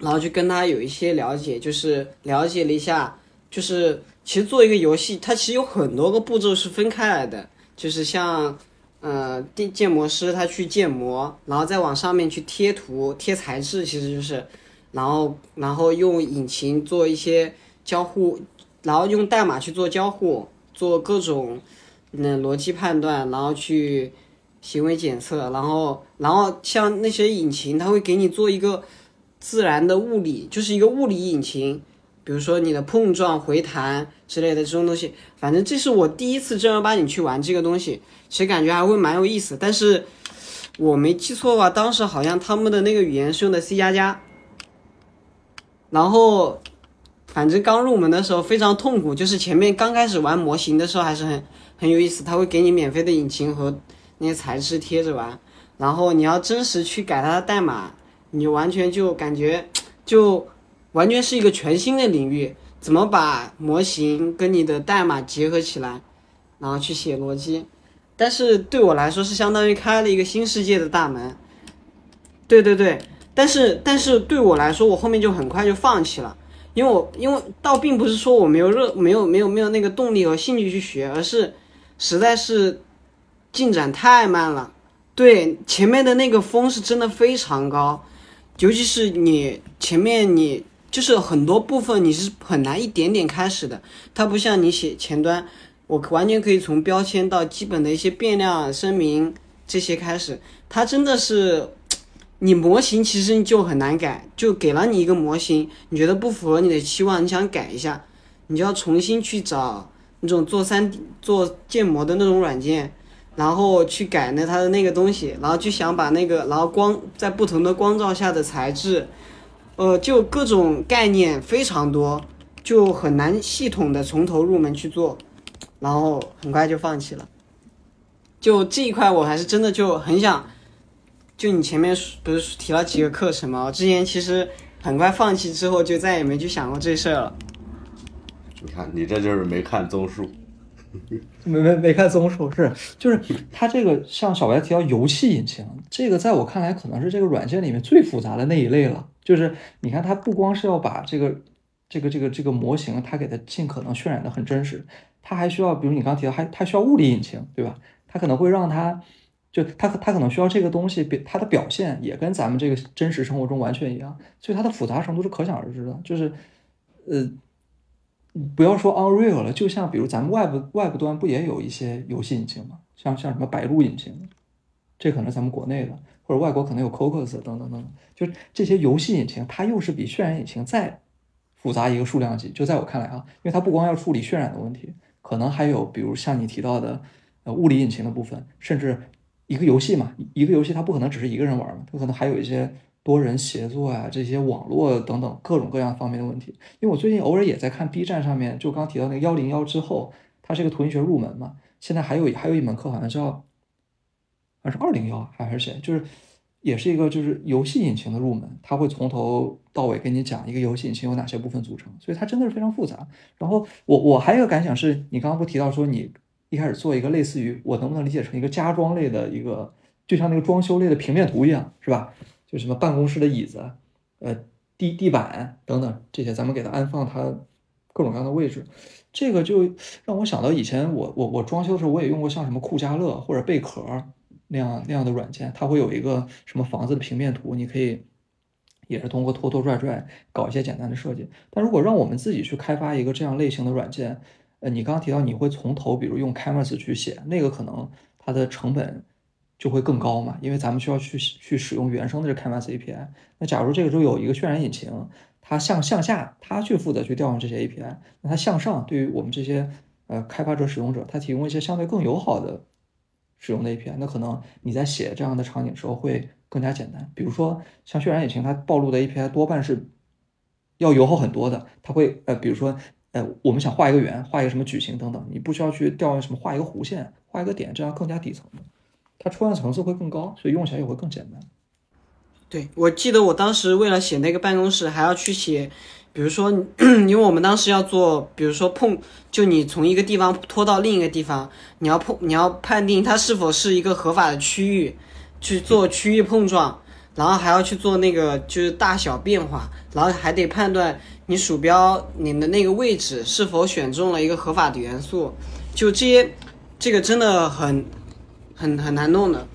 然后就跟他有一些了解，就是了解了一下，就是其实做一个游戏，它其实有很多个步骤是分开来的，就是像，呃，建建模师他去建模，然后再往上面去贴图、贴材质，其实就是，然后然后用引擎做一些交互，然后用代码去做交互，做各种那逻辑判断，然后去行为检测，然后然后像那些引擎，它会给你做一个。自然的物理就是一个物理引擎，比如说你的碰撞、回弹之类的这种东西，反正这是我第一次正儿八经去玩这个东西，其实感觉还会蛮有意思。但是我没记错吧，当时好像他们的那个语言是用的 C 加加，然后反正刚入门的时候非常痛苦，就是前面刚开始玩模型的时候还是很很有意思，他会给你免费的引擎和那些材质贴着玩，然后你要真实去改它的代码。你完全就感觉，就完全是一个全新的领域，怎么把模型跟你的代码结合起来，然后去写逻辑。但是对我来说是相当于开了一个新世界的大门。对对对，但是但是对我来说，我后面就很快就放弃了，因为我因为倒并不是说我没有热没有没有没有那个动力和兴趣去学，而是实在是进展太慢了。对，前面的那个峰是真的非常高。尤其是你前面你就是很多部分你是很难一点点开始的，它不像你写前端，我完全可以从标签到基本的一些变量声明这些开始，它真的是你模型其实就很难改，就给了你一个模型，你觉得不符合你的期望，你想改一下，你就要重新去找那种做三 D 做建模的那种软件。然后去改那它的那个东西，然后就想把那个，然后光在不同的光照下的材质，呃，就各种概念非常多，就很难系统的从头入门去做，然后很快就放弃了。就这一块我还是真的就很想，就你前面不是提了几个课程吗？我之前其实很快放弃之后就再也没去想过这事儿了。你看，你这就是没看综述。没没没看综述是，就是它这个像小白提到游戏引擎，这个在我看来可能是这个软件里面最复杂的那一类了。就是你看它不光是要把这个这个这个这个模型，它给它尽可能渲染的很真实，它还需要，比如你刚提到，还它需要物理引擎，对吧？它可能会让它就它它可能需要这个东西表它的表现也跟咱们这个真实生活中完全一样，所以它的复杂程度是可想而知的。就是呃。不要说 Unreal 了，就像比如咱们 Web Web 端不也有一些游戏引擎吗？像像什么白鹿引擎，这可能咱们国内的，或者外国可能有 Cocos 等等等等，就这些游戏引擎，它又是比渲染引擎再复杂一个数量级。就在我看来啊，因为它不光要处理渲染的问题，可能还有比如像你提到的，呃物理引擎的部分，甚至一个游戏嘛，一个游戏它不可能只是一个人玩嘛，它可能还有一些多人协作啊，这些网络等等各种各样方面的问题。因为我最近偶尔也在看 B 站上面，就刚提到那个幺零幺之后，它是一个图形学入门嘛，现在还有还有一门课好像叫，还是二零幺还是谁，就是也是一个就是游戏引擎的入门，他会从头到尾跟你讲一个游戏引擎有哪些部分组成，所以它真的是非常复杂。然后我我还有一个感想是，你刚刚不提到说你一开始做一个类似于我能不能理解成一个家装类的一个，就像那个装修类的平面图一样，是吧？就什么办公室的椅子，呃地地板等等这些，咱们给它安放它各种各样的位置，这个就让我想到以前我我我装修的时候，我也用过像什么酷家乐或者贝壳那样那样的软件，它会有一个什么房子的平面图，你可以也是通过拖拖拽拽搞一些简单的设计。但如果让我们自己去开发一个这样类型的软件，呃，你刚刚提到你会从头，比如用 Canvas 去写，那个可能它的成本就会更高嘛，因为咱们需要去去使用原生的这 Canvas API。那假如这个时候有一个渲染引擎，它向向下，它去负责去调用这些 API，那它向上，对于我们这些呃开发者、使用者，它提供一些相对更友好的使用的 API，那可能你在写这样的场景的时候会更加简单。比如说像渲染引擎，它暴露的 API 多半是要友好很多的，它会呃，比如说呃，我们想画一个圆，画一个什么矩形等等，你不需要去调用什么画一个弧线、画一个点，这样更加底层的，它出现层次会更高，所以用起来也会更简单。对，我记得我当时为了写那个办公室，还要去写，比如说，因为我们当时要做，比如说碰，就你从一个地方拖到另一个地方，你要碰，你要判定它是否是一个合法的区域，去做区域碰撞，然后还要去做那个就是大小变化，然后还得判断你鼠标你的那个位置是否选中了一个合法的元素，就这些，这个真的很很很难弄的。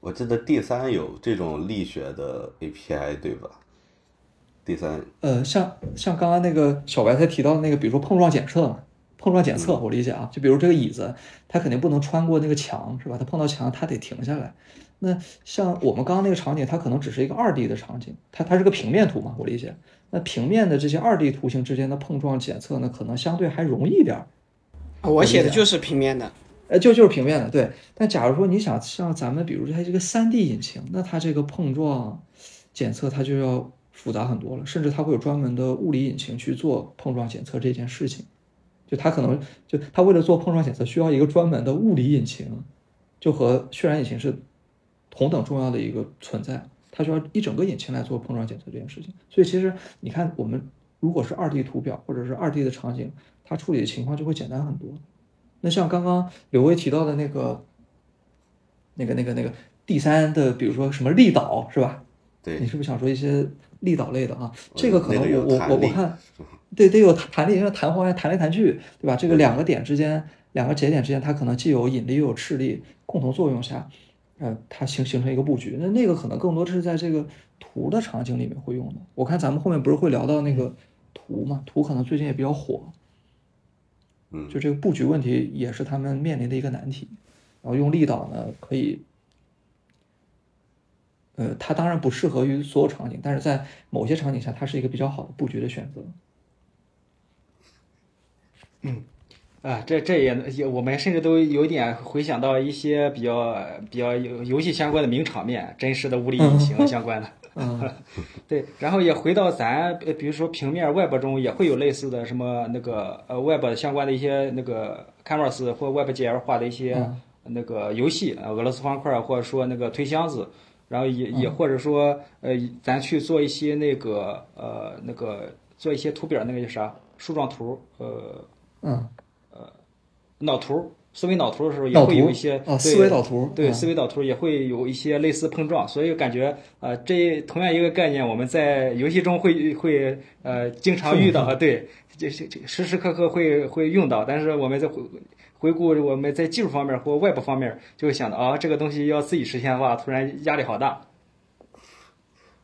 我记得 D 三有这种力学的 API 对吧第三呃，像像刚刚那个小白才提到的那个，比如说碰撞检测嘛，碰撞检测我理解啊，就比如这个椅子，它肯定不能穿过那个墙，是吧？它碰到墙，它得停下来。那像我们刚刚那个场景，它可能只是一个二 D 的场景，它它是个平面图嘛，我理解。那平面的这些二 D 图形之间的碰撞检测呢，可能相对还容易一点儿。我写的就是平面的。呃，就就是平面的，对。但假如说你想像咱们，比如它这个三 D 引擎，那它这个碰撞检测它就要复杂很多了，甚至它会有专门的物理引擎去做碰撞检测这件事情。就它可能就它为了做碰撞检测，需要一个专门的物理引擎，就和渲染引擎是同等重要的一个存在。它需要一整个引擎来做碰撞检测这件事情。所以其实你看，我们如果是二 D 图表或者是二 D 的场景，它处理的情况就会简单很多。那像刚刚刘威提到的那个、那个、那个、那个第三的，比如说什么力导是吧？对，你是不是想说一些力导类的啊？这个可能我我我我看，对，得有弹力，因为弹簧弹来弹去，对吧？这个两个点之间、两个节点之间，它可能既有引力又有斥力，共同作用下，呃，它形形成一个布局。那那个可能更多的是在这个图的场景里面会用的。我看咱们后面不是会聊到那个图嘛？图可能最近也比较火。就这个布局问题也是他们面临的一个难题，然后用力导呢可以，呃，它当然不适合于所有场景，但是在某些场景下，它是一个比较好的布局的选择。嗯，啊，这这也也，我们甚至都有点回想到一些比较比较游游戏相关的名场面，真实的物理引擎相关的。嗯，对，然后也回到咱，比如说平面 Web 中也会有类似的什么那个呃 Web 相关的一些那个 Canvas 或 WebGL 画的一些那个游戏，俄罗斯方块或者说那个推箱子，然后也也或者说呃咱去做一些那个呃那个做一些图表那个叫啥树状图，呃嗯呃脑图。思维脑图的时候也会有一些啊，思维导图对思维导图也会有一些类似碰撞，所以感觉呃这同样一个概念，我们在游戏中会会呃经常遇到，对，这这时时刻刻会会用到，但是我们在回回顾我们在技术方面或外部方面，就会想到啊这个东西要自己实现的话，突然压力好大。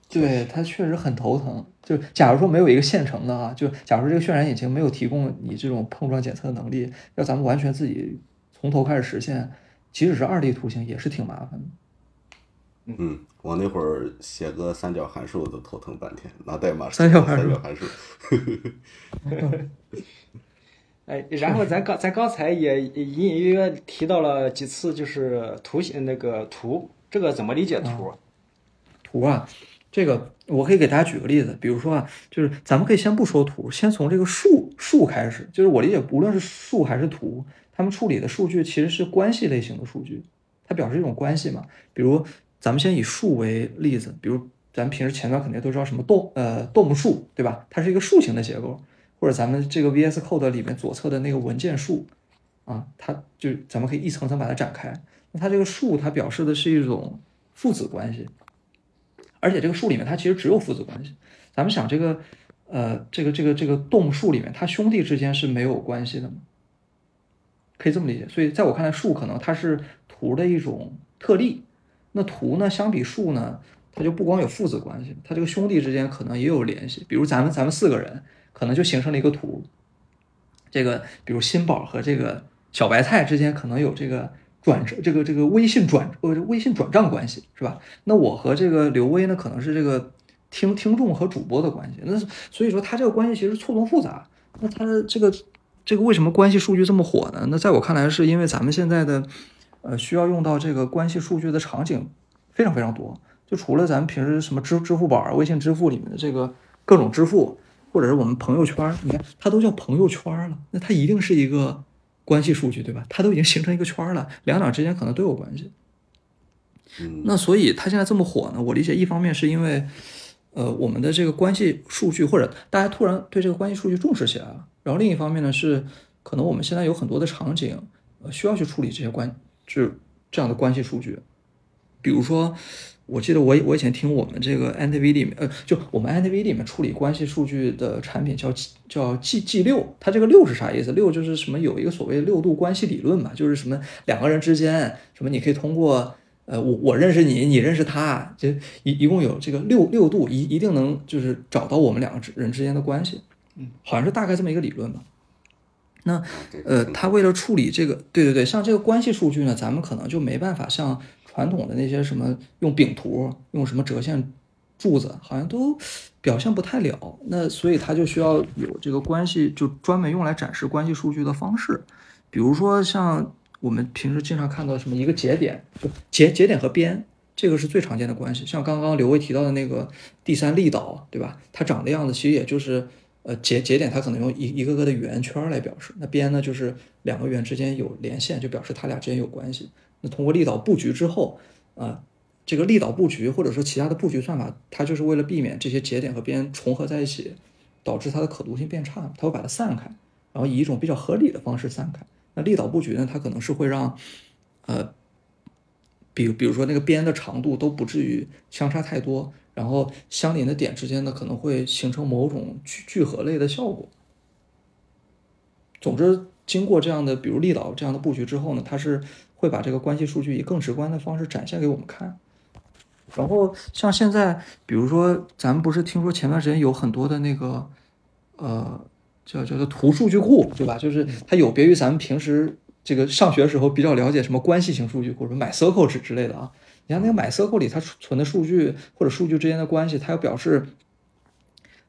对，它确实很头疼。就假如说没有一个现成的啊，就假如说这个渲染引擎没有提供你这种碰撞检测的能力，要咱们完全自己。从头开始实现，即使是二 D 图形也是挺麻烦的。嗯，我那会儿写个三角函数都头疼半天，拿代码三角函数。哎，然后咱刚咱刚才也隐隐约约提到了几次，就是图形那个图，这个怎么理解图？图啊，这个我可以给大家举个例子，比如说啊，就是咱们可以先不说图，先从这个数数开始。就是我理解，无论是数还是图，他们处理的数据其实是关系类型的数据，它表示一种关系嘛。比如咱们先以数为例子，比如咱们平时前端肯定都知道什么动呃 DOM 数，对吧？它是一个树形的结构。或者咱们这个 VS Code 里面左侧的那个文件数，啊，它就咱们可以一层层把它展开。那它这个数，它表示的是一种父子关系，而且这个数里面它其实只有父子关系。咱们想这个，呃，这个这个这个动数里面，它兄弟之间是没有关系的吗？可以这么理解。所以在我看来，树可能它是图的一种特例。那图呢，相比树呢，它就不光有父子关系，它这个兄弟之间可能也有联系。比如咱们咱们四个人。可能就形成了一个图，这个比如新宝和这个小白菜之间可能有这个转这个这个微信转呃微信转账关系是吧？那我和这个刘威呢，可能是这个听听众和主播的关系。那所以说他这个关系其实错综复杂。那他的这个这个为什么关系数据这么火呢？那在我看来，是因为咱们现在的呃需要用到这个关系数据的场景非常非常多。就除了咱们平时什么支支付宝啊、微信支付里面的这个各种支付。或者是我们朋友圈，你看它都叫朋友圈了，那它一定是一个关系数据，对吧？它都已经形成一个圈了，两两之间可能都有关系。那所以它现在这么火呢？我理解一方面是因为，呃，我们的这个关系数据或者大家突然对这个关系数据重视起来了。然后另一方面呢是，可能我们现在有很多的场景，呃，需要去处理这些关，就是这样的关系数据，比如说。我记得我我以前听我们这个 NTV 里面，呃，就我们 NTV 里面处理关系数据的产品叫叫 G G 六，它这个六是啥意思？六就是什么？有一个所谓六度关系理论嘛，就是什么两个人之间，什么你可以通过，呃，我我认识你，你认识他，就一一共有这个六六度，一一定能就是找到我们两个人之间的关系，嗯，好像是大概这么一个理论吧。那呃，他为了处理这个，对对对，像这个关系数据呢，咱们可能就没办法像。传统的那些什么用饼图、用什么折线柱子，好像都表现不太了。那所以它就需要有这个关系，就专门用来展示关系数据的方式。比如说像我们平时经常看到什么一个节点，就节节点和边，这个是最常见的关系。像刚刚刘威提到的那个第三力导，对吧？它长的样子其实也就是呃节节点，它可能用一一个个的圆圈来表示。那边呢，就是两个圆之间有连线，就表示它俩之间有关系。那通过力导布局之后，啊，这个力导布局或者说其他的布局算法，它就是为了避免这些节点和边重合在一起，导致它的可读性变差，它会把它散开，然后以一种比较合理的方式散开。那力导布局呢，它可能是会让，呃，比比如说那个边的长度都不至于相差太多，然后相邻的点之间呢，可能会形成某种聚聚合类的效果。总之。经过这样的，比如力导这样的布局之后呢，它是会把这个关系数据以更直观的方式展现给我们看。然后像现在，比如说咱们不是听说前段时间有很多的那个，呃，叫叫做图数据库，对吧？就是它有别于咱们平时这个上学时候比较了解什么关系型数据库，什么 MySQL 之之类的啊。你看那个 MySQL 里它存的数据或者数据之间的关系，它要表示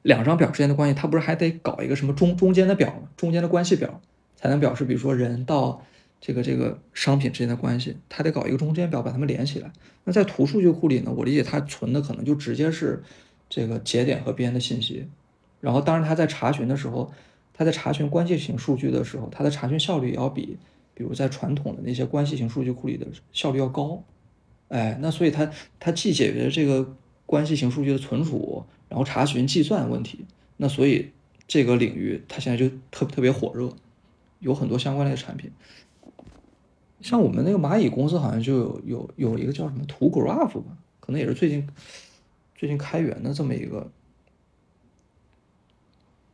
两张表之间的关系，它不是还得搞一个什么中中间的表？中间的关系表。才能表示，比如说人到这个这个商品之间的关系，它得搞一个中间表把它们连起来。那在图数据库里呢，我理解它存的可能就直接是这个节点和边的信息。然后，当然它在查询的时候，它在查询关系型数据的时候，它的查询效率也要比，比如在传统的那些关系型数据库里的效率要高。哎，那所以它它既解决这个关系型数据的存储，然后查询计算问题。那所以这个领域它现在就特特别火热。有很多相关类的产品，像我们那个蚂蚁公司好像就有有有一个叫什么图 Graph 吧，可能也是最近最近开源的这么一个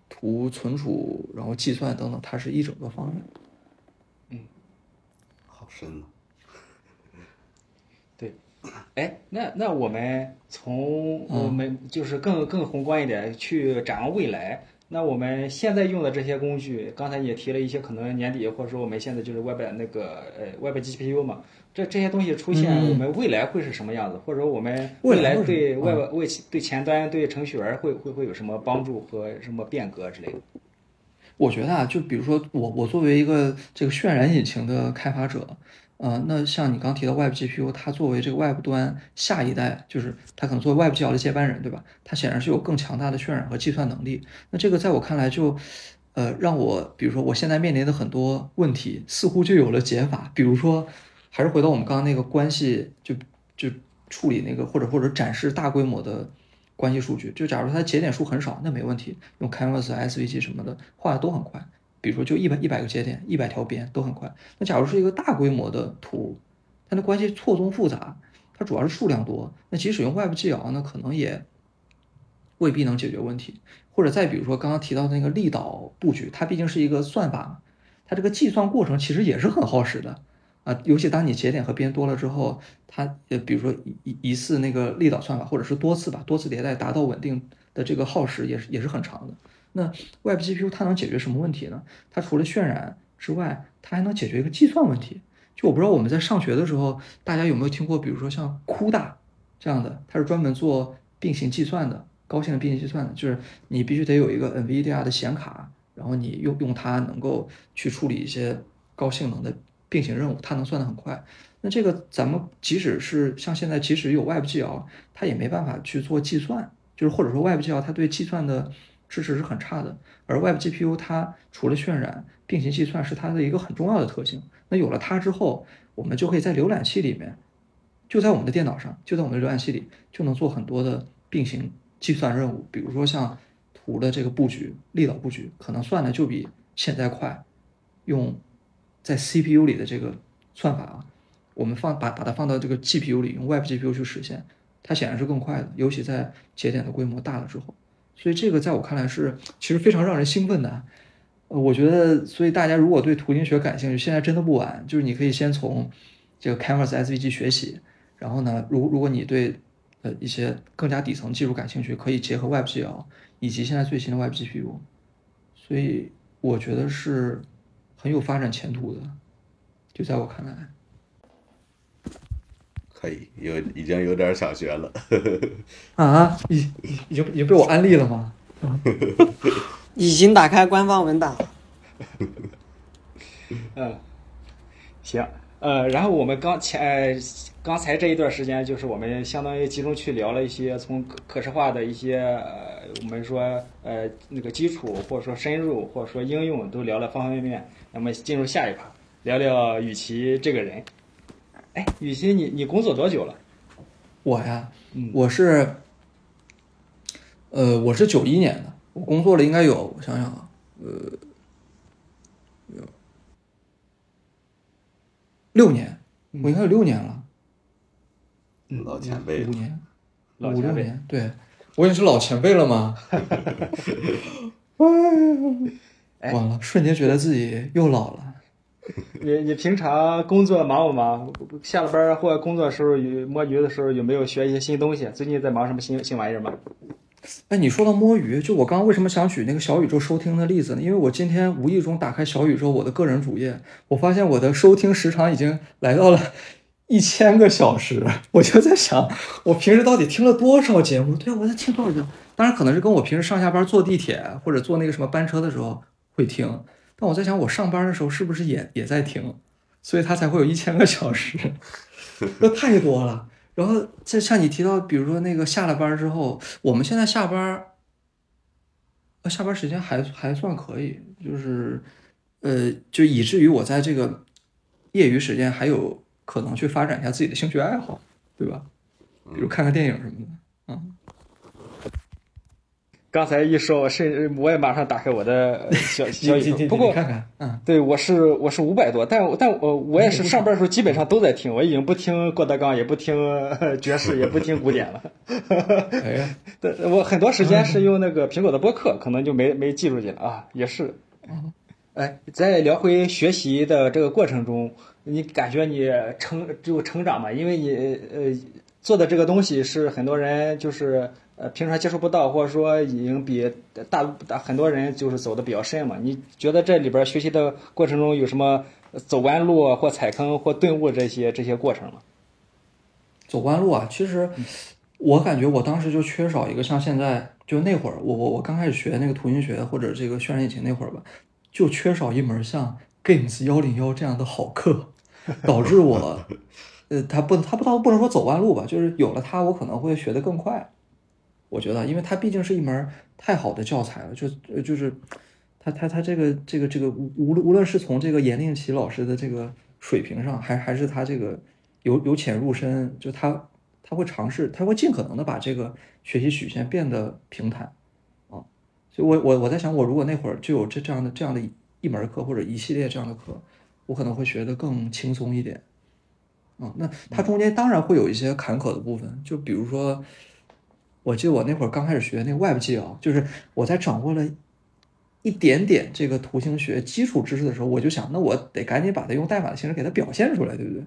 图存储，然后计算等等，它是一整个方案。嗯，好深啊。对，哎，那那我们从我们就是更更宏观一点去展望未来。那我们现在用的这些工具，刚才也提了一些，可能年底或者说我们现在就是 Web 那个呃 Web GPU 嘛，这这些东西出现，我们未来会是什么样子？或者说我们未来对 Web 为对前端对程序员会会会有什么帮助和什么变革之类的？我觉得啊，就比如说我我作为一个这个渲染引擎的开发者，呃，那像你刚提到 Web GPU，它作为这个 Web 端下一代，就是它可能作为 Web 技巧的接班人，对吧？它显然是有更强大的渲染和计算能力。那这个在我看来就，呃，让我比如说我现在面临的很多问题似乎就有了解法。比如说，还是回到我们刚刚那个关系，就就处理那个或者或者展示大规模的。关系数据，就假如它节点数很少，那没问题，用 Canvas、SVG 什么的画的都很快。比如说就一百一百个节点，一百条边都很快。那假如是一个大规模的图，它的关系错综复杂，它主要是数量多，那即使用 WebGL 呢，可能也未必能解决问题。或者再比如说刚刚提到的那个力导布局，它毕竟是一个算法，它这个计算过程其实也是很耗时的。啊，尤其当你节点和边多了之后，它呃，比如说一一次那个力导算法，或者是多次吧，多次迭代达到稳定的这个耗时也是也是很长的。那 Web GPU 它能解决什么问题呢？它除了渲染之外，它还能解决一个计算问题。就我不知道我们在上学的时候，大家有没有听过，比如说像 CUDA 这样的，它是专门做并行计算的，高性能并行计算的，就是你必须得有一个 NVIDIA 的显卡，然后你用用它能够去处理一些高性能的。并行任务，它能算得很快。那这个咱们即使是像现在，即使有 WebGL，它也没办法去做计算，就是或者说 WebGL 它对计算的支持是很差的。而 WebGPU 它除了渲染，并行计算是它的一个很重要的特性。那有了它之后，我们就可以在浏览器里面，就在我们的电脑上，就在我们的浏览器里，就能做很多的并行计算任务。比如说像图的这个布局、立岛布局，可能算的就比现在快，用。在 CPU 里的这个算法啊，我们放把把它放到这个 GPU 里，用 Web GPU 去实现，它显然是更快的，尤其在节点的规模大了之后。所以这个在我看来是其实非常让人兴奋的。呃，我觉得，所以大家如果对图形学感兴趣，现在真的不晚，就是你可以先从这个 Canvas SVG 学习，然后呢，如如果你对呃一些更加底层技术感兴趣，可以结合 WebGL 以及现在最新的 Web GPU。所以我觉得是。很有发展前途的，就在我看来，可以有已经有点想学了。啊，已已经已经被我安利了吗？已经打开官方文档。嗯，行，呃，然后我们刚前呃刚才这一段时间，就是我们相当于集中去聊了一些从可视化的一些呃，我们说呃那个基础，或者说深入，或者说应用，都聊了方方面面。那么进入下一趴，聊聊雨琦这个人。哎，雨欣，你你工作多久了？我呀，我是，呃，我是九一年的，我工作了应该有，我想想啊，呃，有六年，我应该有六年了。老前辈，五年，五六年，对，我已经是老前辈了吗？完了，瞬间觉得自己又老了。你你平常工作忙不忙？下了班或者工作时候有摸鱼的时候，有没有学一些新东西？最近在忙什么新新玩意儿吗？哎，你说到摸鱼，就我刚刚为什么想举那个小宇宙收听的例子呢？因为我今天无意中打开小宇宙我的个人主页，我发现我的收听时长已经来到了一千个小时。我就在想，我平时到底听了多少节目？对啊，我在听多少节目？当然，可能是跟我平时上下班坐地铁或者坐那个什么班车的时候。会听，但我在想，我上班的时候是不是也也在听，所以他才会有一千个小时，那太多了。然后再像你提到，比如说那个下了班之后，我们现在下班，呃，下班时间还还算可以，就是呃，就以至于我在这个业余时间还有可能去发展一下自己的兴趣爱好，对吧？比如看看电影什么的。刚才一说，甚至我也马上打开我的 小小宇宙。不过，看看，嗯，对，我是我是五百多，但但我我也是上班的时候基本上都在听，我已经不听郭德纲，也不听 爵士，也不听古典了。哎，对，我很多时间是用那个苹果的播客，可能就没没记住进来啊，也是。哎，在聊回学习的这个过程中，你感觉你成就成长嘛？因为你呃做的这个东西是很多人就是。呃，平常接触不到，或者说已经比大大很多人就是走的比较深嘛？你觉得这里边学习的过程中有什么走弯路或踩坑或顿悟这些这些过程吗？走弯路啊，其实我感觉我当时就缺少一个像现在就那会儿，我我我刚开始学那个图形学或者这个渲染引擎那会儿吧，就缺少一门像 Games 幺零幺这样的好课，导致我，呃，他不他不倒不能说走弯路吧，就是有了它，我可能会学得更快。我觉得，因为它毕竟是一门太好的教材了，就就是他他他这个这个这个无无无论是从这个严令奇老师的这个水平上，还还是他这个由由浅入深，就他他会尝试，他会尽可能的把这个学习曲线变得平坦啊。所以我我我在想，我如果那会儿就有这这样的这样的一门课或者一系列这样的课，我可能会学得更轻松一点。嗯，那它中间当然会有一些坎坷的部分，就比如说。我记得我那会儿刚开始学那个 WebGL，就是我在掌握了一点点这个图形学基础知识的时候，我就想，那我得赶紧把它用代码的形式给它表现出来，对不对？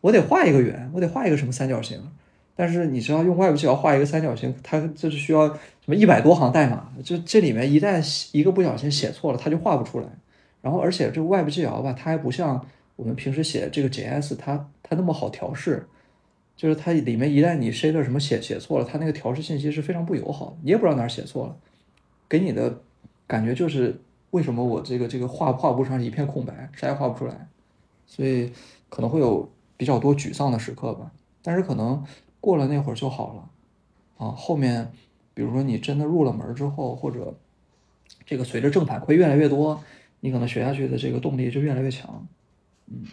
我得画一个圆，我得画一个什么三角形。但是你知道，用 WebGL 画一个三角形，它就是需要什么一百多行代码，就这里面一旦一个不小心写错了，它就画不出来。然后，而且这个 WebGL 吧，它还不像我们平时写这个 JS，它它那么好调试。就是它里面一旦你 shader 什么写写错了，它那个调试信息是非常不友好的，你也不知道哪儿写错了，给你的感觉就是为什么我这个这个画画布上一片空白，啥也画不出来，所以可能会有比较多沮丧的时刻吧。但是可能过了那会儿就好了啊。后面比如说你真的入了门之后，或者这个随着正反馈越来越多，你可能学下去的这个动力就越来越强，嗯。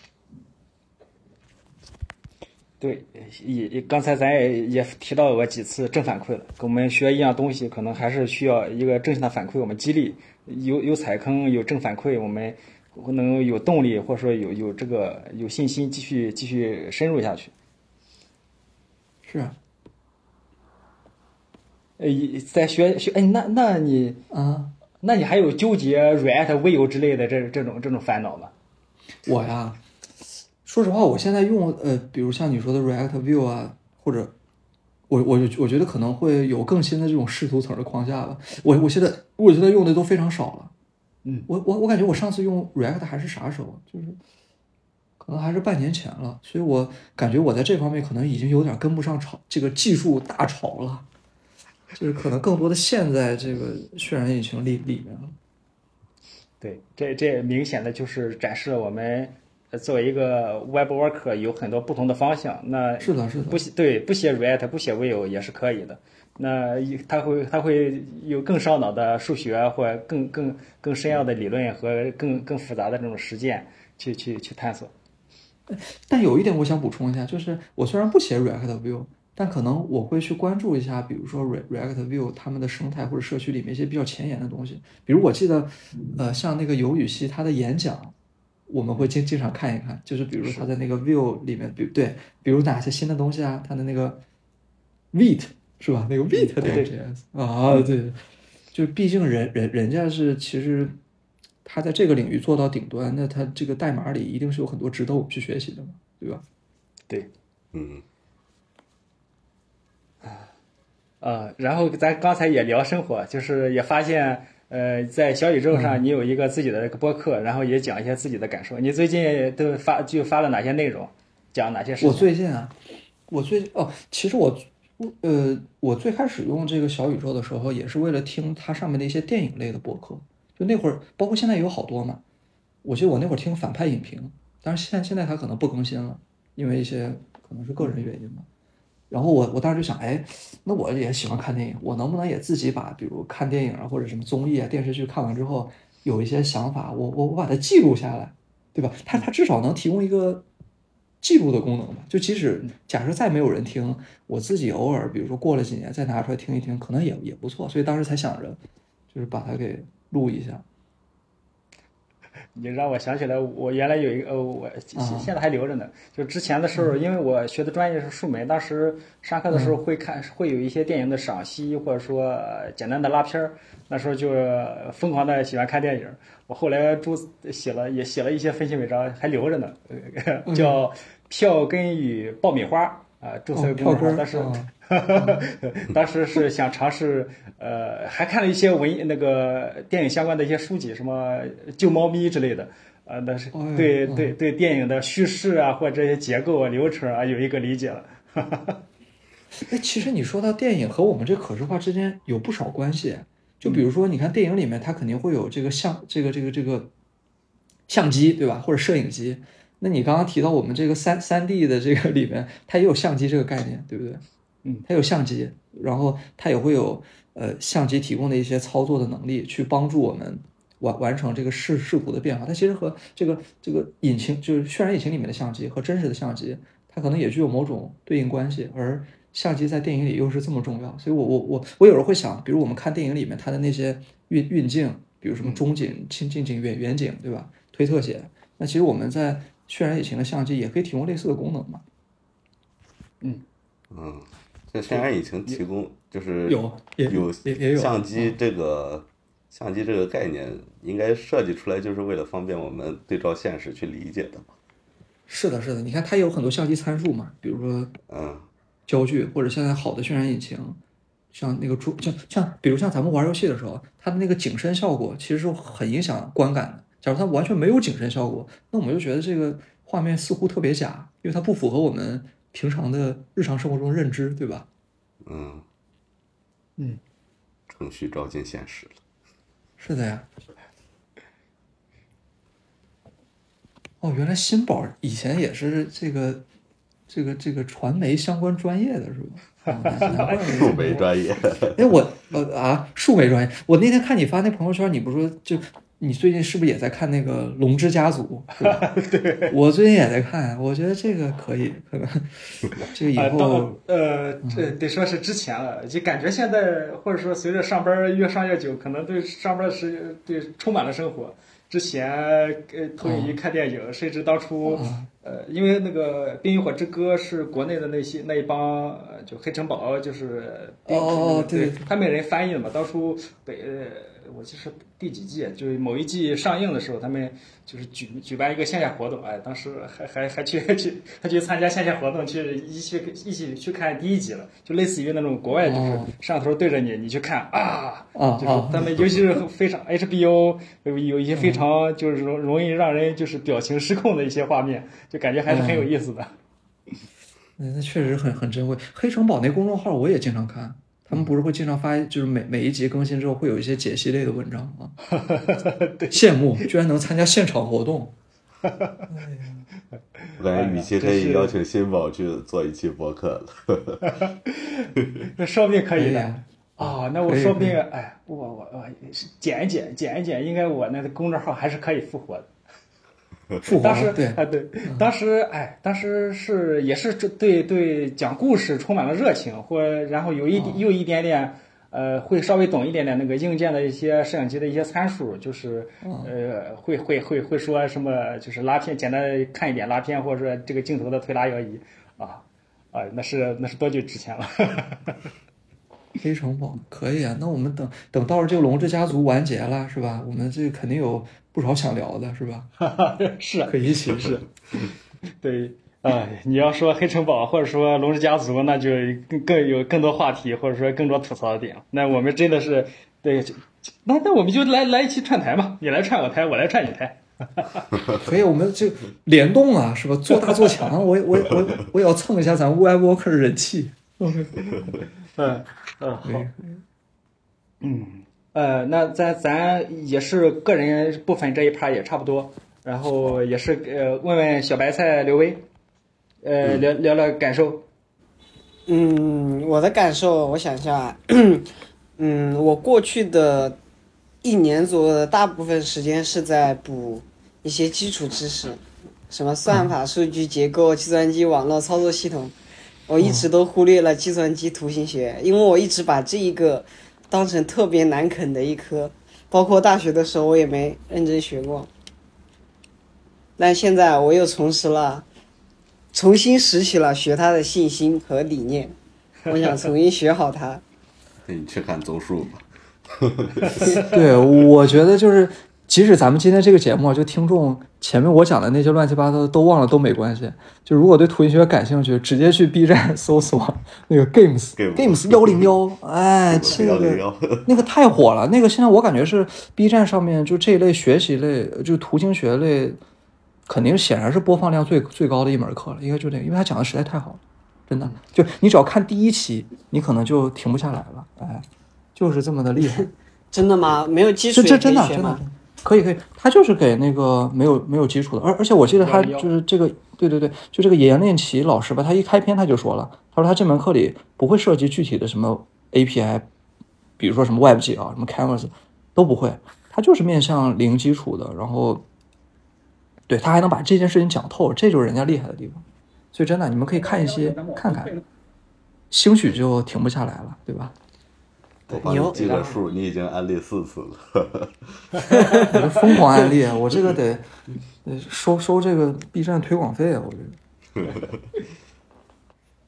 对，也也刚才咱也也提到过几次正反馈了。跟我们学一样东西，可能还是需要一个正向的反馈，我们激励。有有踩坑，有正反馈，我们能有动力，或者说有有这个有信心继续继续深入下去。是啊。呃，在学学，哎，那那你啊，那你还有纠结 React、Vue 之类的这这种这种烦恼吗？我呀。说实话，我现在用呃，比如像你说的 React View 啊，或者我我我觉得可能会有更新的这种视图层的框架吧。我我现在我现在用的都非常少了。嗯，我我我感觉我上次用 React 还是啥时候？就是可能还是半年前了。所以我感觉我在这方面可能已经有点跟不上潮这个技术大潮了，就是可能更多的陷在这个渲染引擎里里面了。对，这这明显的就是展示了我们。作为一个 Web Worker，有很多不同的方向。那是的，是的。不写对，不写 React，不写 Vue 也是可以的。那他会他会有更烧脑的数学，或更更更深奥的理论和更更复杂的这种实践去去去探索。但有一点我想补充一下，就是我虽然不写 React Vue，但可能我会去关注一下，比如说 React Vue 他们的生态或者社区里面一些比较前沿的东西。比如我记得，呃，像那个尤雨溪他的演讲。我们会经经常看一看，就是比如他在那个 view 里面，比对，比如哪些新的东西啊，他的那个 vite 是吧？那个 vite 的 JS 啊，对，就毕竟人人人家是其实他在这个领域做到顶端，那他这个代码里一定是有很多值得我们去学习的嘛，对吧？对，嗯，啊，然后咱刚才也聊生活，就是也发现。呃，在小宇宙上，你有一个自己的播客，然后也讲一些自己的感受。你最近都发就发了哪些内容？讲哪些事情？我最近啊，我最哦，其实我，呃，我最开始用这个小宇宙的时候，也是为了听它上面的一些电影类的播客。就那会儿，包括现在也有好多嘛。我记得我那会儿听反派影评，但是现现在它可能不更新了，因为一些可能是个人原因吧。然后我我当时就想，哎，那我也喜欢看电影，我能不能也自己把，比如看电影啊，或者什么综艺啊、电视剧看完之后，有一些想法，我我我把它记录下来，对吧？它它至少能提供一个记录的功能吧。就即使假设再没有人听，我自己偶尔，比如说过了几年再拿出来听一听，可能也也不错。所以当时才想着，就是把它给录一下。你让我想起来，我原来有一个呃，我现现在还留着呢。就之前的时候，因为我学的专业是数媒，当时上课的时候会看，会有一些电影的赏析，或者说简单的拉片儿。那时候就疯狂的喜欢看电影。我后来注写了，也写了一些分析文章，还留着呢，叫《票根与爆米花》啊，注册公众号。但是。当时是想尝试，呃，还看了一些文那个电影相关的一些书籍，什么救猫咪之类的，啊，那是对对对电影的叙事啊，或者这些结构啊、流程啊，有一个理解了。哎，其实你说到电影和我们这可视化之间有不少关系。就比如说，你看电影里面，它肯定会有这个相这个这个这个相机，对吧？或者摄影机。那你刚刚提到我们这个三三 D 的这个里面，它也有相机这个概念，对不对？嗯，它有相机，然后它也会有呃相机提供的一些操作的能力，去帮助我们完完成这个视视图的变化。它其实和这个这个引擎就是渲染引擎里面的相机和真实的相机，它可能也具有某种对应关系。而相机在电影里又是这么重要，所以我我我我有时候会想，比如我们看电影里面它的那些运运镜，比如什么中景、近近景、远远景，对吧？推特写，那其实我们在渲染引擎的相机也可以提供类似的功能嘛？嗯嗯，这渲染引擎提供就是有也有也也有相机这个相机这个概念，应该设计出来就是为了方便我们对照现实去理解的嘛。是的，是的，你看它有很多相机参数嘛，比如说嗯焦距，或者现在好的渲染引擎，像那个主像像比如像咱们玩游戏的时候，它的那个景深效果其实是很影响观感的。假如它完全没有景深效果，那我们就觉得这个画面似乎特别假，因为它不符合我们平常的日常生活中认知，对吧？嗯嗯，程序照进现实了。是的呀。哦，原来新宝以前也是这个这个这个传媒相关专业的是吧？数媒专业，哎，我呃啊，数媒专业。我那天看你发那朋友圈，你不说就你最近是不是也在看那个《龙之家族》？对，我最近也在看，我觉得这个可以，可能 这个以啊，后呃，这得说是之前了，就感觉现在或者说随着上班越上越久，可能对上班的时对充满了生活。之前呃投影仪看电影，甚至当初呃，因为那个《冰与火之歌》是国内的那些那一帮呃就黑城堡，就是哦对对他们人翻译的嘛。当初北呃我记得是第几季，就是某一季上映的时候，他们就是举举办一个线下活动，哎，当时还还还去去还去参加线下活动，去一起一起去看第一集了，就类似于那种国外就是哦摄像头对着你，你去看啊。就是他们尤其是非常 HBO 有有一些非常就是容容易让人就是表情失控的一些画面，就感觉还是很有意思的。那那确实很很珍贵。黑城堡那公众号我也经常看，他们不是会经常发，就是每每一集更新之后会有一些解析类的文章啊。羡慕，居然能参加现场活动。我感觉与其可以邀请新宝去做一期播客了。那说不定可以的可以啊啊、那我说不定哎，我我我减一剪，剪一剪，应该我那个公众号还是可以复活的。复活当时对，啊对，当时哎，当时是也是这对对讲故事充满了热情，或然后有一点又一点点呃会稍微懂一点点那个硬件的一些摄影机的一些参数，就是呃会会会会说什么就是拉片，简单看一点拉片，或者说这个镜头的推拉摇移啊啊，那是那是多久之前了？黑城堡可以啊。那我们等等到时候这个龙之家族完结了，是吧？我们这肯定有不少想聊的，是吧？是啊可以一起是，对，哎，你要说黑城堡或者说龙之家族，那就更更有更多话题，或者说更多吐槽的点。那我们真的是对，那那我们就来来一期串台嘛，你来串我台，我来串你台。可以，我们就联动啊，是吧？做大做强，我也我也我我也要蹭一下咱 Y Walker 的人气。嗯嗯好，嗯呃，那咱咱也是个人部分这一趴也差不多，然后也是呃问问小白菜刘威，呃聊聊聊感受。嗯，我的感受，我想一下，嗯，我过去的一年左右的大部分时间是在补一些基础知识，什么算法、数据结构、计算机网络操作系统，我一直都忽略了计算机图形学，因为我一直把这一个当成特别难啃的一科，包括大学的时候我也没认真学过。但现在我又重拾了。重新拾起了学它的信心和理念，我想重新学好它。那你去看综述吧。对，我觉得就是，即使咱们今天这个节目，就听众前面我讲的那些乱七八糟的都忘了都没关系。就如果对图形学感兴趣，直接去 B 站 搜索那个 Games Games 幺零幺，哎，这个101那个太火了。那个现在我感觉是 B 站上面就这一类学习类，就图形学类，肯定显然是播放量最最高的一门课了，应该就那个，因为他讲的实在太好了。真的，就你只要看第一期，你可能就停不下来了，哎，就是这么的厉害。真的吗？没有基础也可这这真的以学吗？真的真的可以可以，他就是给那个没有没有基础的，而而且我记得他就是这个，对对对，就这个严练奇老师吧，他一开篇他就说了，他说他这门课里不会涉及具体的什么 API，比如说什么 Web 几啊，什么 Canvas 都不会，他就是面向零基础的，然后，对他还能把这件事情讲透，这就是人家厉害的地方。所以真的，你们可以看一些看看，兴许就停不下来了，对吧？我帮你记个数，你已经安利四次了。我这疯狂安利，啊我这个得得收收这个 B 站推广费啊！我这个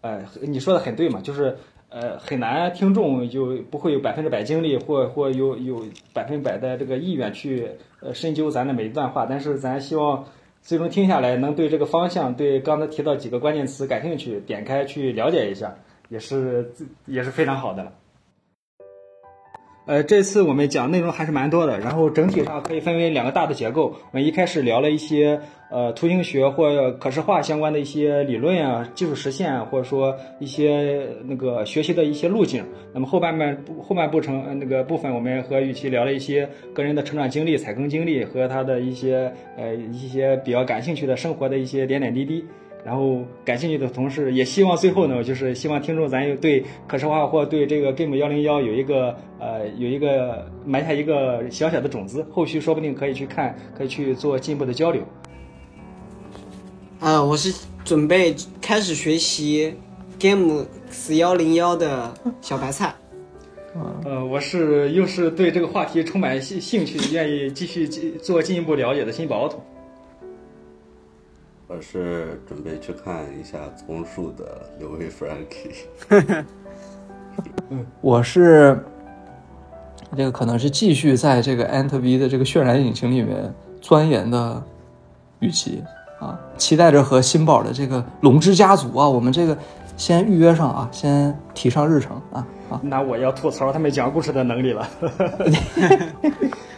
呃，你说的很对嘛，就是呃，很难听众就不会有百分之百精力或或有有百分百的这个意愿去呃深究咱的每一段话，但是咱希望最终听下来能对这个方向，对刚才提到几个关键词感兴趣，点开去了解一下，也是也是非常好的了。呃，这次我们讲内容还是蛮多的，然后整体上可以分为两个大的结构。我们一开始聊了一些呃图形学或可视化相关的一些理论啊、技术实现啊，或者说一些那个学习的一些路径。那么后半半后半部成呃那个部分，我们和雨琦聊了一些个人的成长经历、踩坑经历和他的一些呃一些比较感兴趣的生活的一些点点滴滴。然后感兴趣的同事也希望最后呢，就是希望听众咱有对可视化或对这个 Game 幺零幺有一个呃有一个埋下一个小小的种子，后续说不定可以去看，可以去做进一步的交流。呃，我是准备开始学习 Game 四幺零幺的小白菜。呃，我是又是对这个话题充满兴兴趣，愿意继续进做进一步了解的新宝桶。我是准备去看一下丛树的刘维 Frankie。我是这个可能是继续在这个 Ant V 的这个渲染引擎里面钻研的雨琦啊，期待着和新宝的这个龙之家族啊，我们这个先预约上啊，先提上日程啊啊。那我要吐槽他们讲故事的能力了。